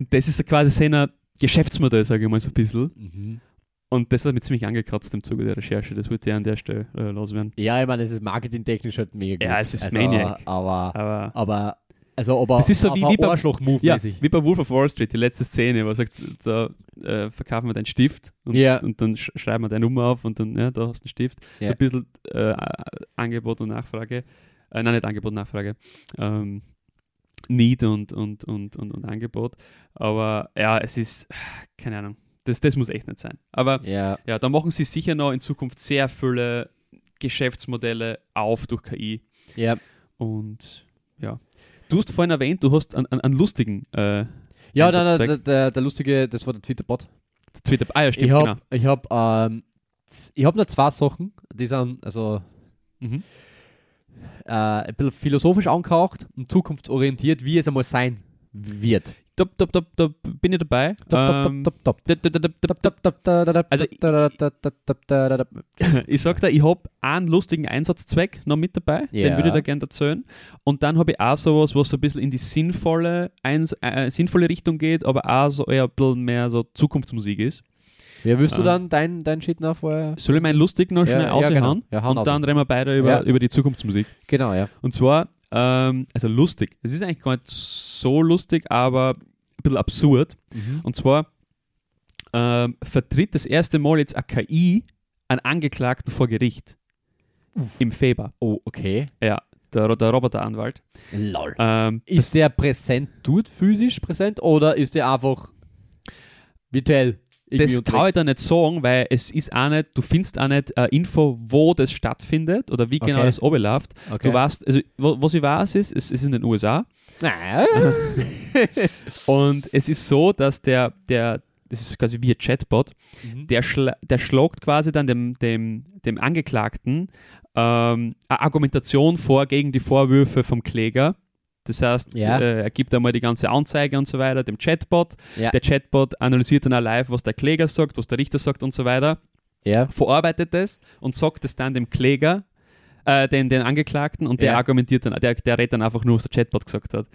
Und das ist quasi sein Geschäftsmodell, sage ich mal so ein bisschen. Mhm. Und das hat mich ziemlich angekratzt im Zuge der Recherche. Das wollte ich an der Stelle äh, loswerden. Ja, ich meine, es ist marketingtechnisch halt mega gut. Ja, es ist also, Maniac. Aber, Aber aber, also, aber Das ist so wie- wie bei- ja, wie bei Wolf of Wall Street, die letzte Szene, wo er sagt, da äh, verkaufen wir deinen Stift und, Ja. und dann sch schreiben wir deine Nummer auf und dann, ja, da hast du einen Stift. Ja. So ein bisschen äh, Angebot und Nachfrage. Äh, nein, nicht Angebot und Nachfrage. Ähm, Need und, und, und, und, und Angebot. Aber ja, es ist, keine Ahnung, das, das muss echt nicht sein. Aber Ja, ja, da machen sie sicher noch in Zukunft sehr viele Geschäftsmodelle auf durch KI. ja. Und ja. Du hast vorhin erwähnt, du hast einen, einen, lustigen äh, Ja, nein, der, der, der lustige, das war der Twitter-Bot. Twitter. Ah ja, stimmt, Ich genau. habe ich hab, ähm, ich hab noch zwei Sachen, die sind also Mhm. äh, ein bisschen philosophisch angehaucht und zukunftsorientiert, wie es einmal sein wird. Da, da, da, da bin ich dabei. Ähm, Top, top. Also, Also, ich sag dir, ich habe einen lustigen Einsatzzweck noch mit dabei, den Ja. würde ich da gerne erzählen. Und dann habe ich auch sowas, was so ein bisschen in die sinnvolle, Eins, äh, sinnvolle Richtung geht, aber auch so eher ein bisschen mehr so Zukunftsmusik ist. ja, willst du Ähm. dann dein, dein Shit noch vorher? Soll ich meinen lustig noch Ja, schnell ja, aushauen? genau. Ja, und raus. dann reden wir beide über, Ja. über die Zukunftsmusik. Genau, ja. Und zwar, ähm, also lustig. Es ist eigentlich gar nicht so lustig, aber ein bisschen absurd. Und zwar ähm, vertritt das erste Mal jetzt eine KI einen Angeklagten vor Gericht. Im Februar. Oh, okay. Ja, der, der Roboteranwalt. Lol. Ähm, Ist der präsent, tut physisch präsent oder ist der einfach virtuell? Das kann ich da nicht sagen, weil es ist auch nicht, du findest auch nicht äh, Info, wo das stattfindet oder wie genau Okay. das abläuft. Okay. Du weißt, also wo- was ich weiß ist, es ist in den USA und es ist so, dass der, der das ist quasi wie ein Chatbot, Mhm. der, schla der schlagt quasi dann dem, dem, dem Angeklagten ähm, eine Argumentation vor gegen die Vorwürfe vom Kläger. Das heißt, Ja. äh, er gibt einmal die ganze Anzeige und so weiter dem Chatbot. Ja. Der Chatbot analysiert dann auch live, was der Kläger sagt, was der Richter sagt und so weiter. Ja. Verarbeitet das und sagt es dann dem Kläger, äh, den, den Angeklagten und der argumentiert dann, der, der redet dann einfach nur, was der Chatbot gesagt hat.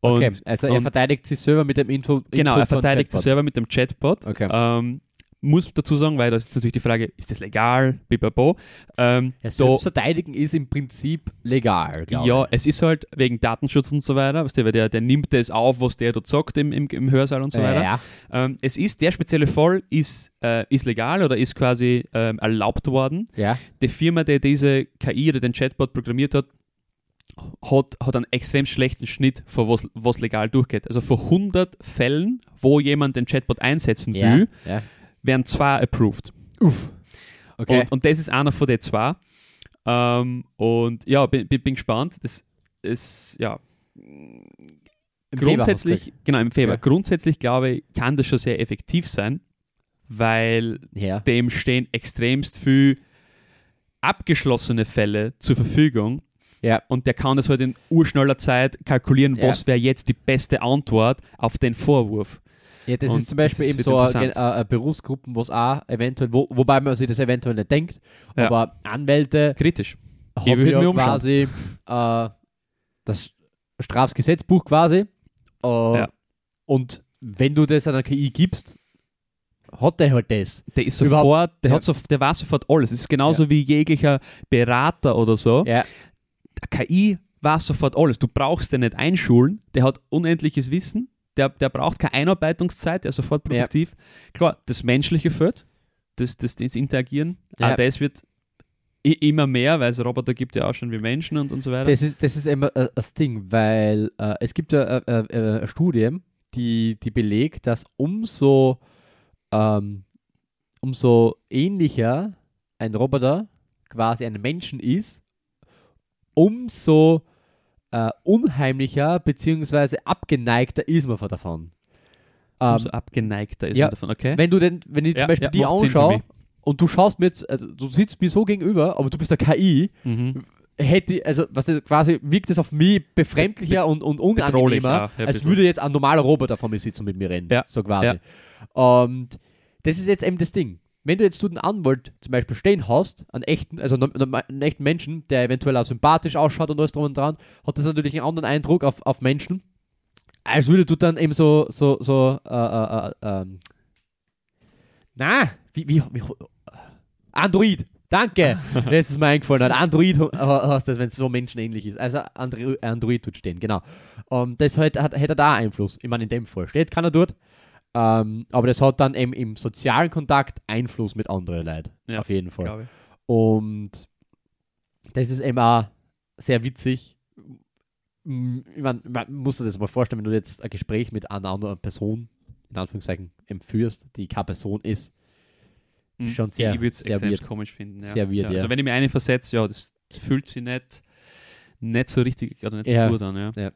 Und Okay, also er verteidigt sich selber mit dem Info. Genau, Input er von verteidigt sich selber mit dem Chatbot. Okay. Ähm, muss dazu sagen, weil da ist natürlich die Frage, ist das legal? Bibabo. Ähm, Ja, da, Selbstverteidigen ist im Prinzip legal, ja, es ist halt wegen Datenschutz und so weiter, weißt du, weil der, der nimmt das auf, was der dort sagt im, im, im Hörsaal und ich. so weiter. Ja, Ähm, es ist, der spezielle Fall ist, äh, ist legal oder ist quasi ähm, erlaubt worden. ja. Die Firma, die diese KI oder den Chatbot programmiert hat, hat, hat einen extrem schlechten Schnitt, von was, was legal durchgeht. Also vor 100 Fällen, wo jemand den Chatbot einsetzen Ja. will, ja. Werden zwei approved. Uff. Okay. Und, und das ist einer von den zwei. Ähm, und ja, bin, bin, bin gespannt. Das ist, ja, Im grundsätzlich, genau, im Februar. Ja. Grundsätzlich glaube ich, kann das schon sehr effektiv sein, weil. Ja. dem stehen extremst viel abgeschlossene Fälle zur Verfügung. Ja. Und der kann das halt in urschneller Zeit kalkulieren, Ja. was wäre jetzt die beste Antwort auf den Vorwurf. Ja, das Und ist zum Beispiel das eben so eine, eine, eine Berufsgruppen, wo es auch eventuell, wo, wobei man sich das eventuell nicht denkt, Ja. aber Anwälte Kritisch. haben würden ja quasi äh, das Strafgesetzbuch quasi. Äh, Ja. Und wenn du das einer KI gibst, hat der halt das. Der ist sofort, der, ja. hat so, der weiß sofort alles. Es ist genauso wie jeglicher Berater oder so. Ja. Der KI weiß sofort alles. Du brauchst den nicht einschulen. Der hat unendliches Wissen. Der, der braucht keine Einarbeitungszeit. Der ist sofort Ja. produktiv. Klar, das Menschliche fehlt. Das, das, das Interagieren. Ja. Auch das wird immer mehr, weil es Roboter gibt ja auch schon wie Menschen und, und so weiter. Das ist, das ist immer äh, das Ding, weil äh, es gibt ja äh, äh, äh, eine Studie, die, die belegt, dass umso, ähm, umso ähnlicher ein Roboter quasi einem Menschen ist, umso äh, unheimlicher bzw. abgeneigter ist man von davon. Ähm, Umso abgeneigter ist ja. man davon, okay? wenn du denn, wenn ich zum Ja, Beispiel ja, die anschaue und du schaust mir jetzt, also du sitzt mir so gegenüber, aber du bist der KI, Mhm. hätte, also was weißt du, quasi wirkt es auf mich befremdlicher und, und Bedrohlich, unangenehmer, als würde jetzt ein normaler Roboter vor mir sitzen und mit mir reden. Ja, So quasi. Und das ist jetzt eben das Ding. Wenn du jetzt so einen Anwalt zum Beispiel stehen hast, einen echten, also einen, einen echten Menschen, der eventuell auch sympathisch ausschaut und alles drum und dran, hat das natürlich einen anderen Eindruck auf, auf Menschen, als würde du dann eben so, so, so, äh, äh, äh, ähm, na, wie, wie, wie, Android, danke, das ist mir eingefallen, ein Android ha- hast das, wenn es so menschenähnlich ist, also Andro- Android tut stehen, genau. Und das hat, hat, hätte da Einfluss, ich meine, in dem Fall steht keiner dort, ähm, aber das hat dann eben im sozialen Kontakt Einfluss mit anderen Leuten, Ja, auf jeden Fall. Und das ist eben auch sehr witzig. Ich mein, man muss sich das mal vorstellen, wenn du jetzt ein Gespräch mit einer anderen Person, in Anführungszeichen, eben führst, die keine Person ist. Mhm. Schon sehr- ich würde es weird. komisch finden. Ja. Sehr weird, ja. ja. Also wenn ich mir eine versetze, ja, das, das fühlt sich nicht, nicht so richtig oder nicht Ja, so gut an. Ja. ja.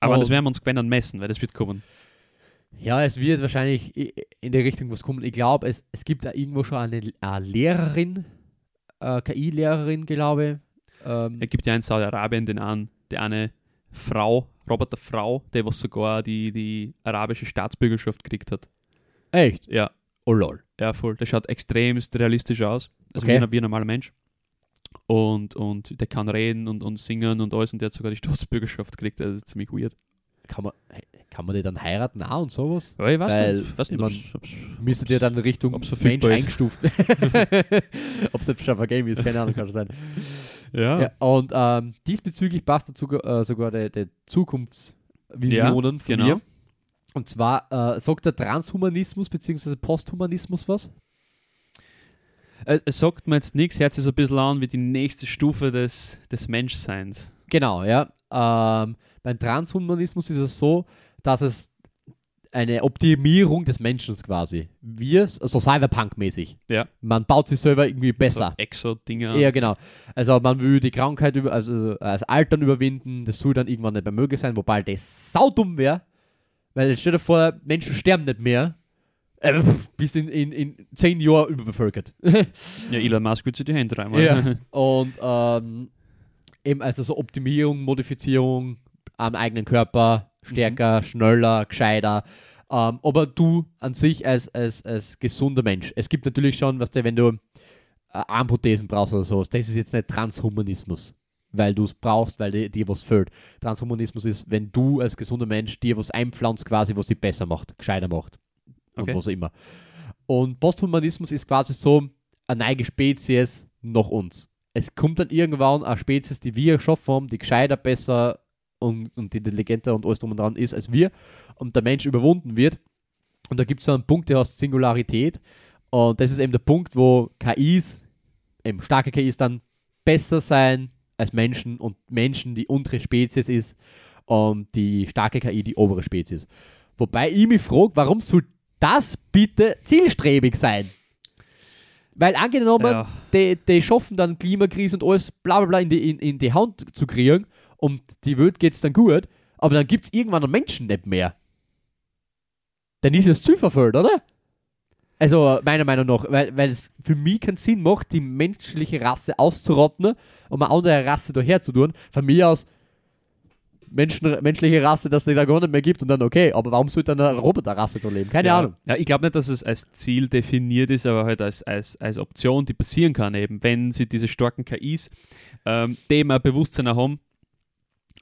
Aber das Und- werden wir uns gewähren messen, weil das wird kommen. Ja, es wird wahrscheinlich in die Richtung was kommen. Ich glaube, es, es gibt da irgendwo schon eine, eine Lehrerin, äh, KI-Lehrerin, glaube ich. Ähm, Es gibt ja in Saudi-Arabien den einen, die eine Frau, Roboterfrau, die was sogar die, die arabische Staatsbürgerschaft gekriegt hat. echt? Ja, Oh lol. ja, voll. Der schaut extremst realistisch aus. Also Okay. wie, ein, wie ein normaler Mensch. Und, und der kann reden und, und singen und alles und der hat sogar die Staatsbürgerschaft gekriegt. Also Das ist ziemlich weird. Kann man, kann man die dann heiraten auch und sowas? Aber ich weiß Weil, nicht, weiß ich nicht ob's, Müsstet ihr dann Richtung Ob's Mensch eingestuft. Ob es jetzt schon ein Game ist, keine Ahnung, kann schon sein. ja. Ja, und ähm, diesbezüglich passt dazu äh, sogar der, der Zukunftsvisionen von genau. mir. Und zwar äh, sagt der Transhumanismus bzw. Posthumanismus was? Äh, Es sagt mir jetzt nichts, hört sich so ein bisschen an wie die nächste Stufe des, des Menschseins. Genau, ja. Ähm, beim Transhumanismus ist es so, dass es eine Optimierung des Menschen quasi. Wir, also Cyberpunk-mäßig. Ja. Man baut sich selber irgendwie besser. So Exo-Dinger. Ja, genau. Also man will die Krankheit, über, also das Altern überwinden, das soll dann irgendwann nicht mehr möglich sein, wobei das saudumm wäre, weil stell dir vor, Menschen sterben nicht mehr, äh, bis in, in, in zehn Jahren überbevölkert. Ja, Elon Musk wird sich die Hände reimen. Ja. Und ähm, eben also so Optimierung, Modifizierung am eigenen Körper, stärker, schneller, gescheiter. Ähm, aber du an sich als, als, als gesunder Mensch. Es gibt natürlich schon, was du, wenn du äh, Armprothesen brauchst oder sowas, das ist jetzt nicht Transhumanismus, weil du es brauchst, weil dir, dir was fehlt. Transhumanismus ist, wenn du als gesunder Mensch dir was einpflanzt, quasi, was dich besser macht, gescheiter macht. Okay. Und was auch immer. Und Posthumanismus ist quasi so eine neue Spezies nach uns. Es kommt dann irgendwann eine Spezies, die wir geschaffen haben, die gescheiter, besser und, und intelligenter und alles drum und dran ist als wir und der Mensch überwunden wird. Und da gibt es einen Punkt, der heißt Singularität. Und das ist eben der Punkt, wo KIs, eben starke KIs, dann besser sein als Menschen und Menschen die untere Spezies ist und die starke KI die obere Spezies. Wobei ich mich frage, warum soll das bitte zielstrebig sein? Weil angenommen, Ja. die, die schaffen dann Klimakrise und alles bla bla bla in die, in, in die Hand zu kriegen und die Welt geht's dann gut, aber dann gibt's irgendwann einen Menschen nicht mehr. Dann ist das Ziel verfüllt, oder? Also meiner Meinung nach, weil, weil es für mich keinen Sinn macht, die menschliche Rasse auszurotten, um eine andere Rasse daher zu tun. Von mir aus Menschen, menschliche Rasse, dass es da gar nicht mehr gibt und dann okay, aber warum sollte dann eine Roboterrasse da leben? Keine ja. Ahnung. Ja, ich glaube nicht, dass es als Ziel definiert ist, aber halt als, als, als Option, die passieren kann, eben, wenn sie diese starken KIs, ähm, dem ein Bewusstsein haben,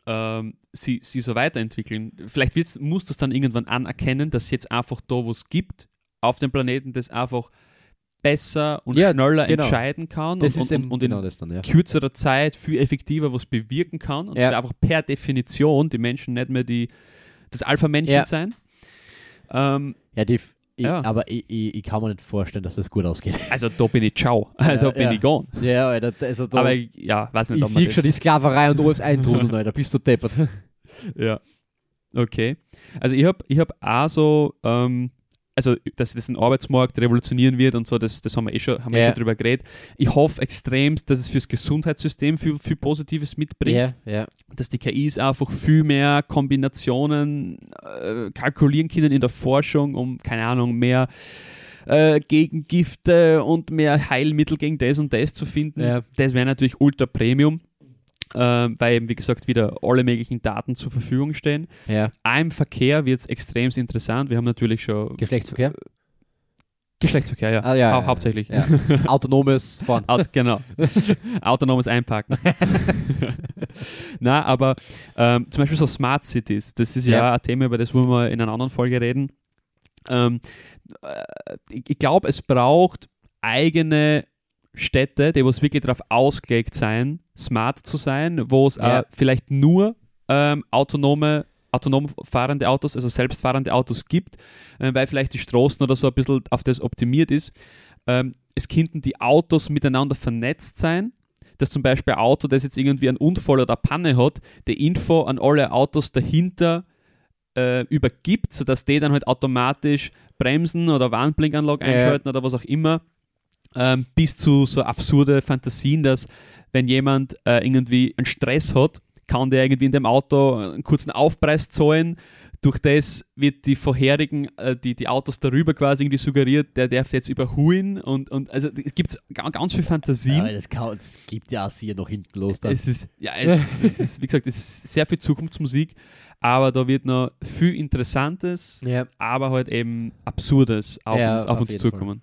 ähm, sie, sie so weiterentwickeln. Vielleicht muss das dann irgendwann anerkennen, dass jetzt einfach da was gibt auf dem Planeten, das einfach besser und Ja, schneller genau. entscheiden kann Das und, ist und, und, und genau in das dann, ja. kürzerer Zeit viel effektiver was bewirken kann und Ja. einfach per Definition die Menschen nicht mehr die, das Alpha-Männchen sein. Ähm, Ja, die, Ich. Aber ich, ich, ich kann mir nicht vorstellen, dass das gut ausgeht. Also da bin ich ciao. da bin ich gone. Ja, Alter, also da, Aber ich, ja, weiß nicht, ich sehe schon die. Sklaverei und willst eintrudeln, Alter. Bist du deppert. Ja. Okay. Also ich habe ich hab auch so, ähm, also dass das den Arbeitsmarkt revolutionieren wird und so, das, das haben wir eh schon, haben wir Ja. schon drüber geredet. Ich hoffe extremst, dass es fürs Gesundheitssystem viel, viel Positives mitbringt. Ja, ja. dass die KIs einfach viel mehr Kombinationen äh, kalkulieren können in der Forschung, um, keine Ahnung, mehr äh, Gegengifte und mehr Heilmittel gegen das und das zu finden. Das wäre natürlich ultra Premium, äh, weil eben, wie gesagt, wieder alle möglichen Daten zur Verfügung stehen. ja. Auch im Verkehr wird es extrem interessant. Wir haben natürlich schon Geschlechtsverkehr? Geschlechtsverkehr, ja, Ah, ja, Hau ja, hauptsächlich. Ja. Autonomes Fahren. Aut genau. Autonomes Einparken. Na, aber ähm, zum Beispiel so Smart Cities, das ist ja, Ja. ein Thema, über das wollen wir in einer anderen Folge reden. Ähm, äh, ich ich glaube, es braucht eigene Städte, die was wirklich darauf ausgelegt sein, smart zu sein, wo es Ja. auch vielleicht nur ähm, autonome autonom fahrende Autos, also selbstfahrende Autos gibt, äh, weil vielleicht die Straßen oder so ein bisschen auf das optimiert ist. Ähm, es könnten die Autos miteinander vernetzt sein, dass zum Beispiel ein Auto, das jetzt irgendwie einen Unfall oder eine Panne hat, die Info an alle Autos dahinter äh, übergibt, sodass die dann halt automatisch Bremsen oder Warnblinkanlage Ja. einschalten oder was auch immer, ähm, bis zu so absurde Fantasien, dass wenn jemand äh, irgendwie einen Stress hat, kann der irgendwie in dem Auto einen kurzen Aufpreis zahlen. Durch das wird die vorherigen, äh, die, die Autos darüber quasi irgendwie suggeriert, der darf jetzt überholen und, und also es gibt ganz viel Fantasien. Ja, das, kann, das gibt ja auch sicher noch hinten los. Dann. Es ist, ja, es, es ist, wie gesagt, es ist sehr viel Zukunftsmusik, aber da wird noch viel Interessantes, ja, aber halt eben Absurdes auf Ja, uns, auf auf uns zukommen.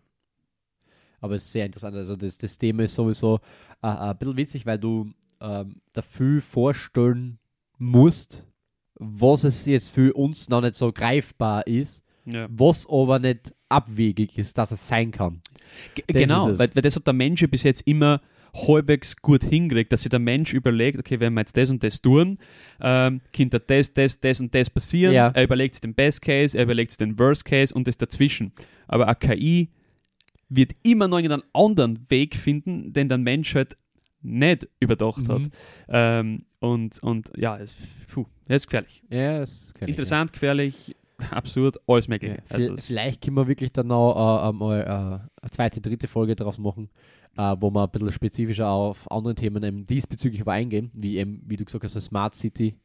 Aber es ist sehr interessant. Also das, das Thema ist sowieso äh, ein bisschen witzig, weil du ähm, dafür vorstellen musst, was es jetzt für uns noch nicht so greifbar ist, Ja. was aber nicht abwegig ist, dass es sein kann. G- Das Genau, weil, weil das hat der Mensch bis jetzt immer halbwegs gut hinkriegt, dass sich der Mensch überlegt, okay, wenn wir jetzt das und das tun, ähm, könnte das, das, das und das passieren. Ja. Er überlegt sich den Best Case, er überlegt sich den Worst Case und das dazwischen. Aber eine KI wird immer noch einen anderen Weg finden, den der Mensch halt nicht überdacht hat. Mhm. Ähm, und, und ja, es, puh, es ist gefährlich. Ja, das ist gefährlich, Interessant, gefährlich, absurd, alles Ja. Mögliche. Ja, Also, vi- vielleicht können wir wirklich dann noch äh, mal äh, eine zweite, dritte Folge draus machen, äh, wo wir ein bisschen spezifischer auf andere Themen eben diesbezüglich eingehen, wie eben, wie du gesagt hast, Smart City.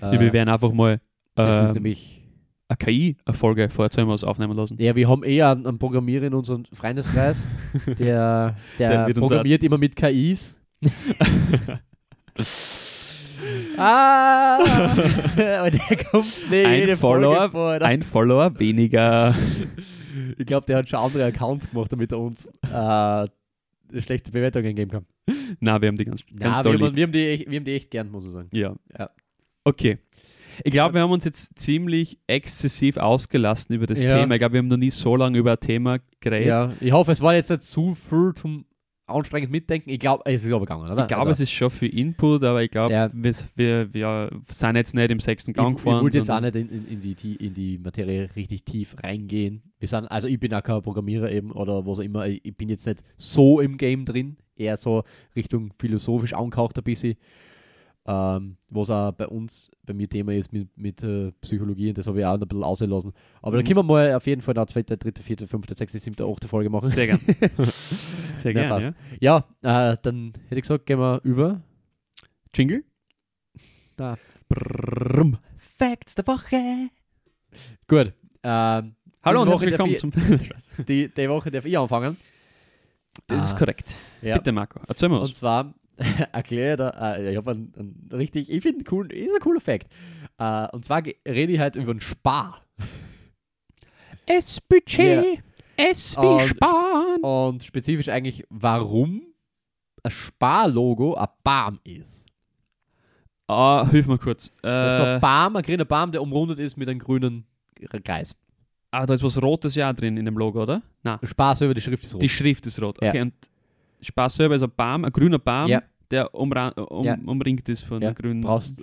Äh, ja, wir werden einfach mal das ist ähm, nämlich eine KI-Folge vorher wir uns aufnehmen lassen. Ja, wir haben eher einen, einen Programmierer in unserem Freundeskreis, der, der, Der programmiert immer mit KIs. ah! Und der kommt nicht Ein Follower, vor. Ein Follower weniger. Ich glaube, der hat schon andere Accounts gemacht, damit er uns äh, schlechte Bewertungen geben kann. Na, wir haben die ganz, ganz Ja, wir, haben, wir, haben die, echt- wir haben die echt gern, muss ich sagen. Ja. Ja. Okay. Ich glaube, wir haben uns jetzt ziemlich exzessiv ausgelassen über das Ja. Thema. Ich glaube, wir haben noch nie so lange über ein Thema geredet. Ja, ich hoffe, es war jetzt nicht zu viel zum anstrengend mitdenken. Ich glaube, es ist aber gegangen, oder? Ich glaube, Also, es ist schon für Input, aber ich glaube, Ja. wir, wir, wir sind jetzt nicht im sechsten Gang ich, gefahren. ich wollte jetzt auch nicht in, in, die, in die Materie richtig tief reingehen. Wir sind, also ich bin auch kein Programmierer eben oder was auch immer. Ich ich bin jetzt nicht so im Game drin, eher so Richtung philosophisch angehaucht ein bisschen. Ähm, was auch bei uns, bei mir Thema ist mit, mit äh, Psychologie und das habe ich auch noch ein bisschen ausgelassen. Aber Mhm. da können wir mal auf jeden Fall eine zweite, dritte, vierte, fünfte, sechste, siebte, achte Folge machen. Sehr gern. Sehr Ja, gern, passt. ja. Ja, äh, dann hätte ich gesagt, gehen wir über. Jingle? Da. Brrrm. Facts der Woche. Gut. Ähm, Hallo und herzlich willkommen zum. die, die Woche darf ich anfangen. Das ist Ah. korrekt. Ja. Bitte, Marco, erzähl mal Und was. zwar erkläre da, äh, ich habe einen, einen richtig, ich finde cool, ist ein cooler Fact. Äh, und zwar rede ich halt über einen Spar. S-Budget. S wie Und- Sparen. Und spezifisch eigentlich, warum ein Spar-Logo ein Baum ist. Ah, hilf mir kurz. Das ist so Äh, ein Baum, ein grüner Baum, der umrundet ist mit einem grünen Kreis. ah, da ist was Rotes ja drin in dem Logo, oder? Nein. Spar selber, die Schrift ist rot. Die Schrift ist rot. Ja. Okay, und Spaß selber ist ein Baum, ein grüner Baum, Ja. der umra um, Ja. umringt ist von Ja. grünen. brauchst,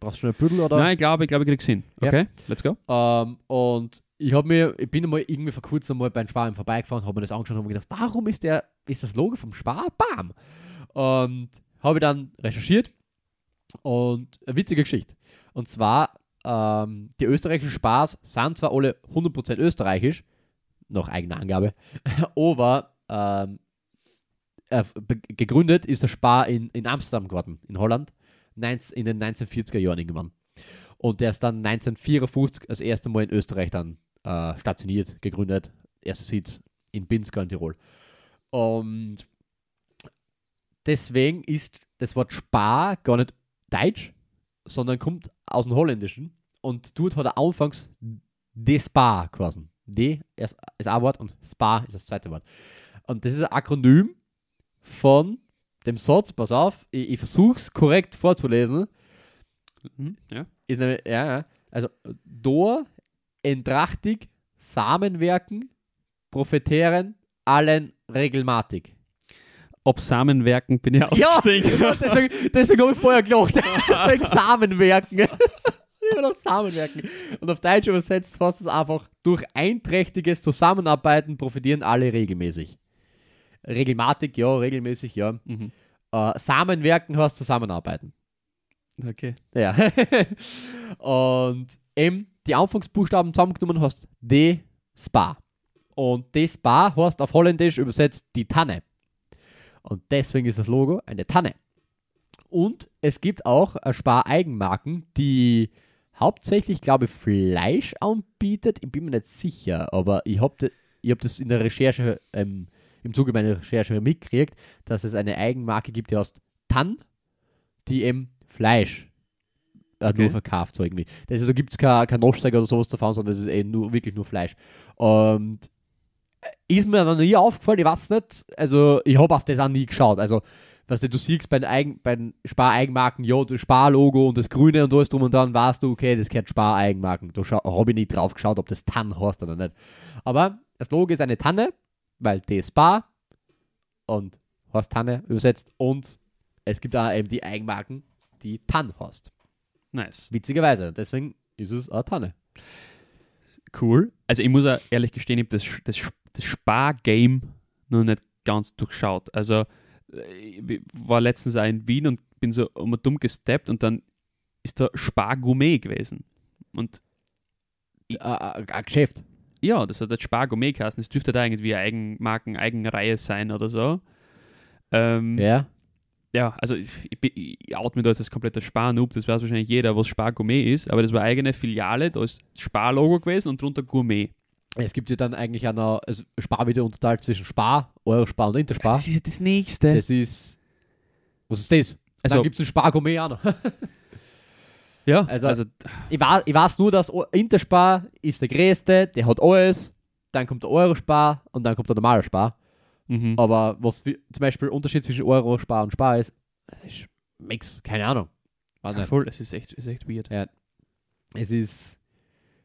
brauchst du schon ein Büdel oder? Nein, ich glaube, ich glaube, ich krieg's hin. Okay, let's go. Ähm, und ich habe mir, ich bin einmal irgendwie vor kurzem mal beim Spar vorbeigefahren, habe mir das angeschaut und habe mir gedacht, warum ist der, ist das Logo vom Spar? Bam! Und habe dann recherchiert und eine witzige Geschichte. Und zwar, ähm, die österreichischen Spars sind zwar alle 100% österreichisch, nach eigener Angabe, aber ähm, äh, gegründet ist der Spar in, in Amsterdam geworden, in Holland, 19, in den 1940er Jahren irgendwann. Und der ist dann 1954 das erste Mal in Österreich dann äh, stationiert, gegründet. Erster Sitz in Pinska in Tirol. Und deswegen ist das Wort Spar gar nicht deutsch, sondern kommt aus dem Holländischen. Und dort hat er anfangs de Spa quasi. De ist das A-Wort und Spa ist das zweite Wort. Und das ist ein Akronym von dem Satz, pass auf, ich, ich versuche es korrekt vorzulesen, Mhm. Ja. ist nämlich, ja, ja, also Dor, Entrachtig, Samenwerken, Prophetieren, allen regelmatig. Ob Samenwerken bin ich ausgestiegen. deswegen, deswegen habe ich vorher gelacht. deswegen Samenwerken. Immer noch Samenwerken. Und auf Deutsch übersetzt heißt es einfach, durch einträchtiges Zusammenarbeiten profitieren alle regelmäßig. Regelmatig, ja, regelmäßig, ja. Mhm. Äh, Samenwerken heißt zusammenarbeiten. Okay. Ja. und eben die Anfangsbuchstaben zusammengenommen hast D Spa. Und D Spa heißt auf Holländisch übersetzt die Tanne. Und deswegen ist das Logo eine Tanne. Und es gibt auch äh, Spar-Eigenmarken, die hauptsächlich, glaube ich, Fleisch anbietet. Ich bin mir nicht sicher, aber ich habe ich hab das in der Recherche, ähm, im Zuge meiner Recherche mitgekriegt, dass es eine Eigenmarke gibt, die heißt Tann, die eben Fleisch äh, Okay. nur verkauft, so irgendwie. Das ist, da gibt es kein, kein oder sowas davon, sondern das ist eh nur, wirklich nur Fleisch. Und äh, ist mir noch nie aufgefallen, ich weiß nicht, also ich habe auf das auch nie geschaut. Also, was du, du siehst bei den, Eigen, bei den Spar-Eigenmarken, ja, das Spar-Logo und das Grüne und alles drum und dann weißt du, okay, das gehört Spar-Eigenmarken. Da habe ich nicht drauf geschaut, ob das Tann heißt oder nicht. Aber das Logo ist eine Tanne, weil die Spar und heißt Tanne übersetzt und es gibt da eben die Eigenmarken, die Tann heißt. Nice. Witzigerweise, deswegen ist es eine Tanne. Cool. Also ich muss auch ehrlich gestehen, ich habe das, das, das Spar-Game noch nicht ganz durchschaut. Also äh, ich war letztens auch in Wien und bin so um dumm gesteppt und dann ist da Spar-Gourmet gewesen. Und Äh, äh, Ein Geschäft. Ja, das hat das Spar-Gourmet geheißen. Das dürfte da irgendwie eine Eigenmarken, Eigenreihe sein oder so. Ähm, Ja. ja, also ich, ich, ich out mir da als kompletter Spar-Noob, das weiß wahrscheinlich jeder, was Spar-Gourmet ist, aber das war eine eigene Filiale, da ist das Spar-Logo gewesen und drunter Gourmet. Es gibt ja dann eigentlich auch noch, also Spar wieder unterteilt zwischen Spar, Eurospar und Interspar. Das ist ja das Nächste. Das ist. Was ist das? Also- gibt es ein Spar-Gourmet auch noch. ja, also- also, Ich weiß, ich weiß nur, dass Interspar ist der größte, der hat alles. Dann kommt der Eurospar und dann kommt der normale Spar. mhm. Aber was wie, zum Beispiel Unterschied zwischen Eurospar und Spar ist, ist Mix, keine Ahnung. Weiß ja, voll, das ist echt, ist echt weird. Es ist.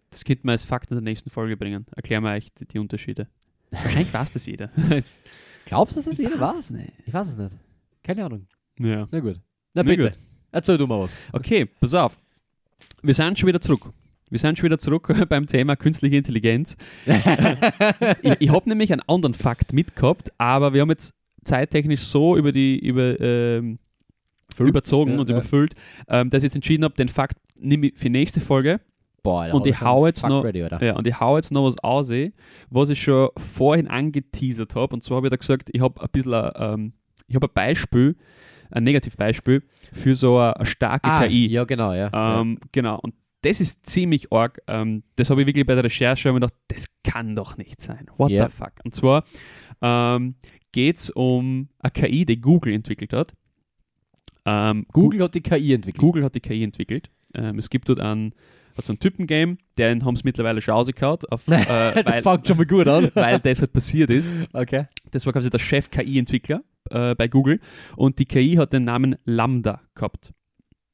Das könnte man als Fakt in der nächsten Folge bringen. Erklären wir euch die, die Unterschiede. Wahrscheinlich weiß das jeder. Glaubst du, dass das jeder weiß? es nicht. Ich weiß es nicht. Keine Ahnung. Ja. Na gut. Na Na bitte. gut. Erzähl du mal was. Okay, pass auf. Wir sind schon wieder zurück. Wir sind schon wieder zurück beim Thema künstliche Intelligenz. ich ich habe nämlich einen anderen Fakt mitgehabt, aber wir haben jetzt zeittechnisch so über die über, ähm, überzogen Ja, und ja. überfüllt, ähm, dass ich jetzt entschieden habe, den Fakt nehme ich für nächste Folge. Boah, Und ich hau jetzt noch- Ready. Ja, und ich hau jetzt noch was aus, eh, was ich schon vorhin angeteasert habe. Und zwar habe ich da gesagt, ich habe ein bisschen, ein, ähm, ich habe ein Beispiel, ein Negativbeispiel für so eine, starke Ah, KI. Ja, genau, ja. Ähm, Genau, und das ist ziemlich arg. Ähm, das habe ich wirklich bei der Recherche mir gedacht, das kann doch nicht sein. What Ja. the fuck? Und zwar ähm, geht es um eine KI, die Google entwickelt hat. Ähm, Google hat die KI entwickelt. Google hat die KI entwickelt. Ähm, es gibt dort einen, hat so ein Typengame, den haben sie mittlerweile schon rausgehauen, auf, äh, weil, fängt schon mal gut an. weil das halt passiert ist. Okay. Das war quasi der Chef-KI-Entwickler äh, bei Google und die KI hat den Namen Lambda gehabt.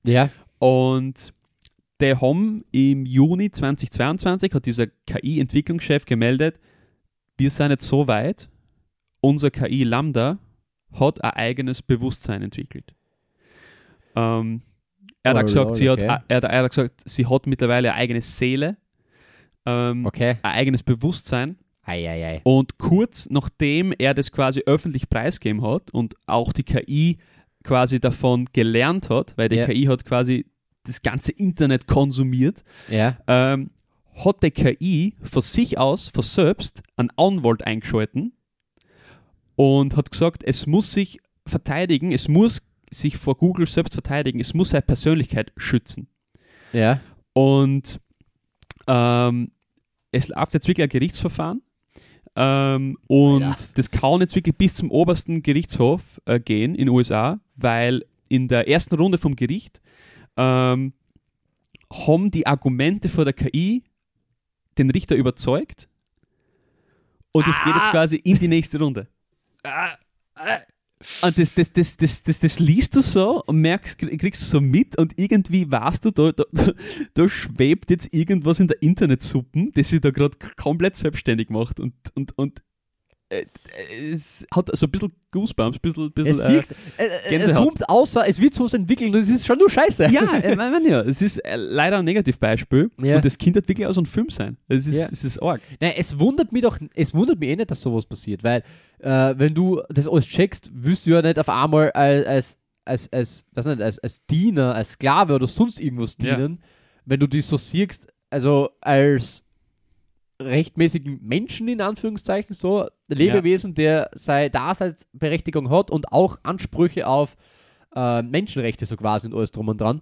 Ja. Und der haben im Juni 2022 hat dieser KI-Entwicklungschef gemeldet, wir sind jetzt so weit, unser KI Lambda hat ein eigenes Bewusstsein entwickelt. Ähm, er, hat Oh, gesagt, lol, sie okay. hat, er, er hat gesagt, sie hat mittlerweile eine eigene Seele. ähm, Okay. ein eigenes Bewusstsein. Eieiei. Und kurz nachdem er das quasi öffentlich preisgegeben hat und auch die KI quasi davon gelernt hat, weil die Ja. KI hat quasi das ganze Internet konsumiert, Ja. ähm, hat die KI von sich aus, von selbst, einen Anwalt eingeschalten und hat gesagt, es muss sich verteidigen, es muss sich vor Google selbst verteidigen, es muss seine Persönlichkeit schützen. Ja. Und ähm, es läuft jetzt wirklich ein Gerichtsverfahren. Ähm, und Ja. das kann jetzt wirklich bis zum obersten Gerichtshof äh, gehen in den USA, weil in der ersten Runde vom Gericht ähm, haben die Argumente vor der KI den Richter überzeugt. Und es geht jetzt Ah. quasi in die nächste Runde. Und das, das, das, das, das, das liest du so und merkst, kriegst du so mit und irgendwie weißt du, da, da, da schwebt jetzt irgendwas in der Internetsuppen, das sich da gerade komplett selbstständig macht und, und, und es hat so ein bisschen Goosebumps, ein bisschen, bisschen Es, äh, äh, äh, es kommt außer, es wird sowas entwickeln und es ist schon nur Scheiße. ja, ich meine ja, es ist äh, leider ein Negativbeispiel Ja. und das Kind wird wirklich aus einem Film sein. Es ist, Ja. es ist arg. Nein, es wundert mich doch, es wundert mich eh nicht, dass sowas passiert, weil äh, wenn du das alles checkst, wirst du ja nicht auf einmal als, als, als, als, was nicht, als, als Diener, als Sklave oder sonst irgendwas Ja. dienen, wenn du die so siehst, also als rechtmäßigen Menschen in Anführungszeichen so, Lebewesen, der seine Daseinsberechtigung hat und auch Ansprüche auf äh, Menschenrechte so quasi und alles drum und dran.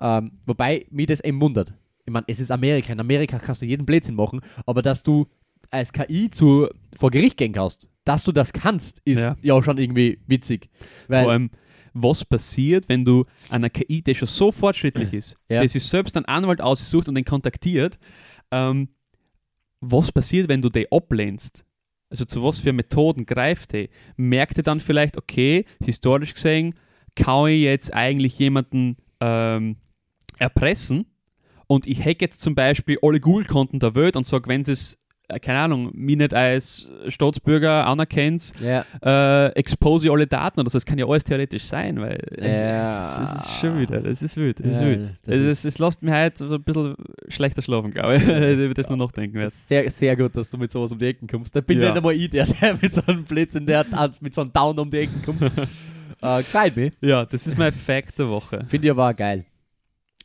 Ähm, wobei mich das eben wundert. Ich meine, es ist Amerika. In Amerika kannst du jeden Blödsinn machen, aber dass du als KI zu, vor Gericht gehen kannst, dass du das kannst, ist Ja. ja, schon irgendwie witzig. Vor allem, was passiert, wenn du einer KI, die schon so fortschrittlich ist, Ja. der sich selbst einen Anwalt aussucht und den kontaktiert, ähm, was passiert, wenn du den ablehnst? Also zu was für Methoden greift die? Merkt er dann vielleicht, okay, historisch gesehen, kann ich jetzt eigentlich jemanden ähm, erpressen und ich hack jetzt zum Beispiel alle Google-Konten der Welt und sage, wenn sie es, keine Ahnung, nicht als Staatsbürger anerkennt, ja, äh, expose alle Daten oder so. Das kann ja alles theoretisch sein, weil es, Ja. es, es ist schon wieder, das ist wild, das ist Ja, wild. das Es, ist- es, lässt mich heute so ein bisschen schlechter schlafen, glaube ich, über das nur nachdenken werde. sehr, sehr gut, dass du mit sowas um die Ecken kommst. Da bin Ja. nicht einmal ich, der, der mit so einem Blödsinn, der hat- mit so einem Down um die Ecken kommt. äh, gefällt mich. Ja, das ist mein Fact der Woche. Finde ich aber auch geil.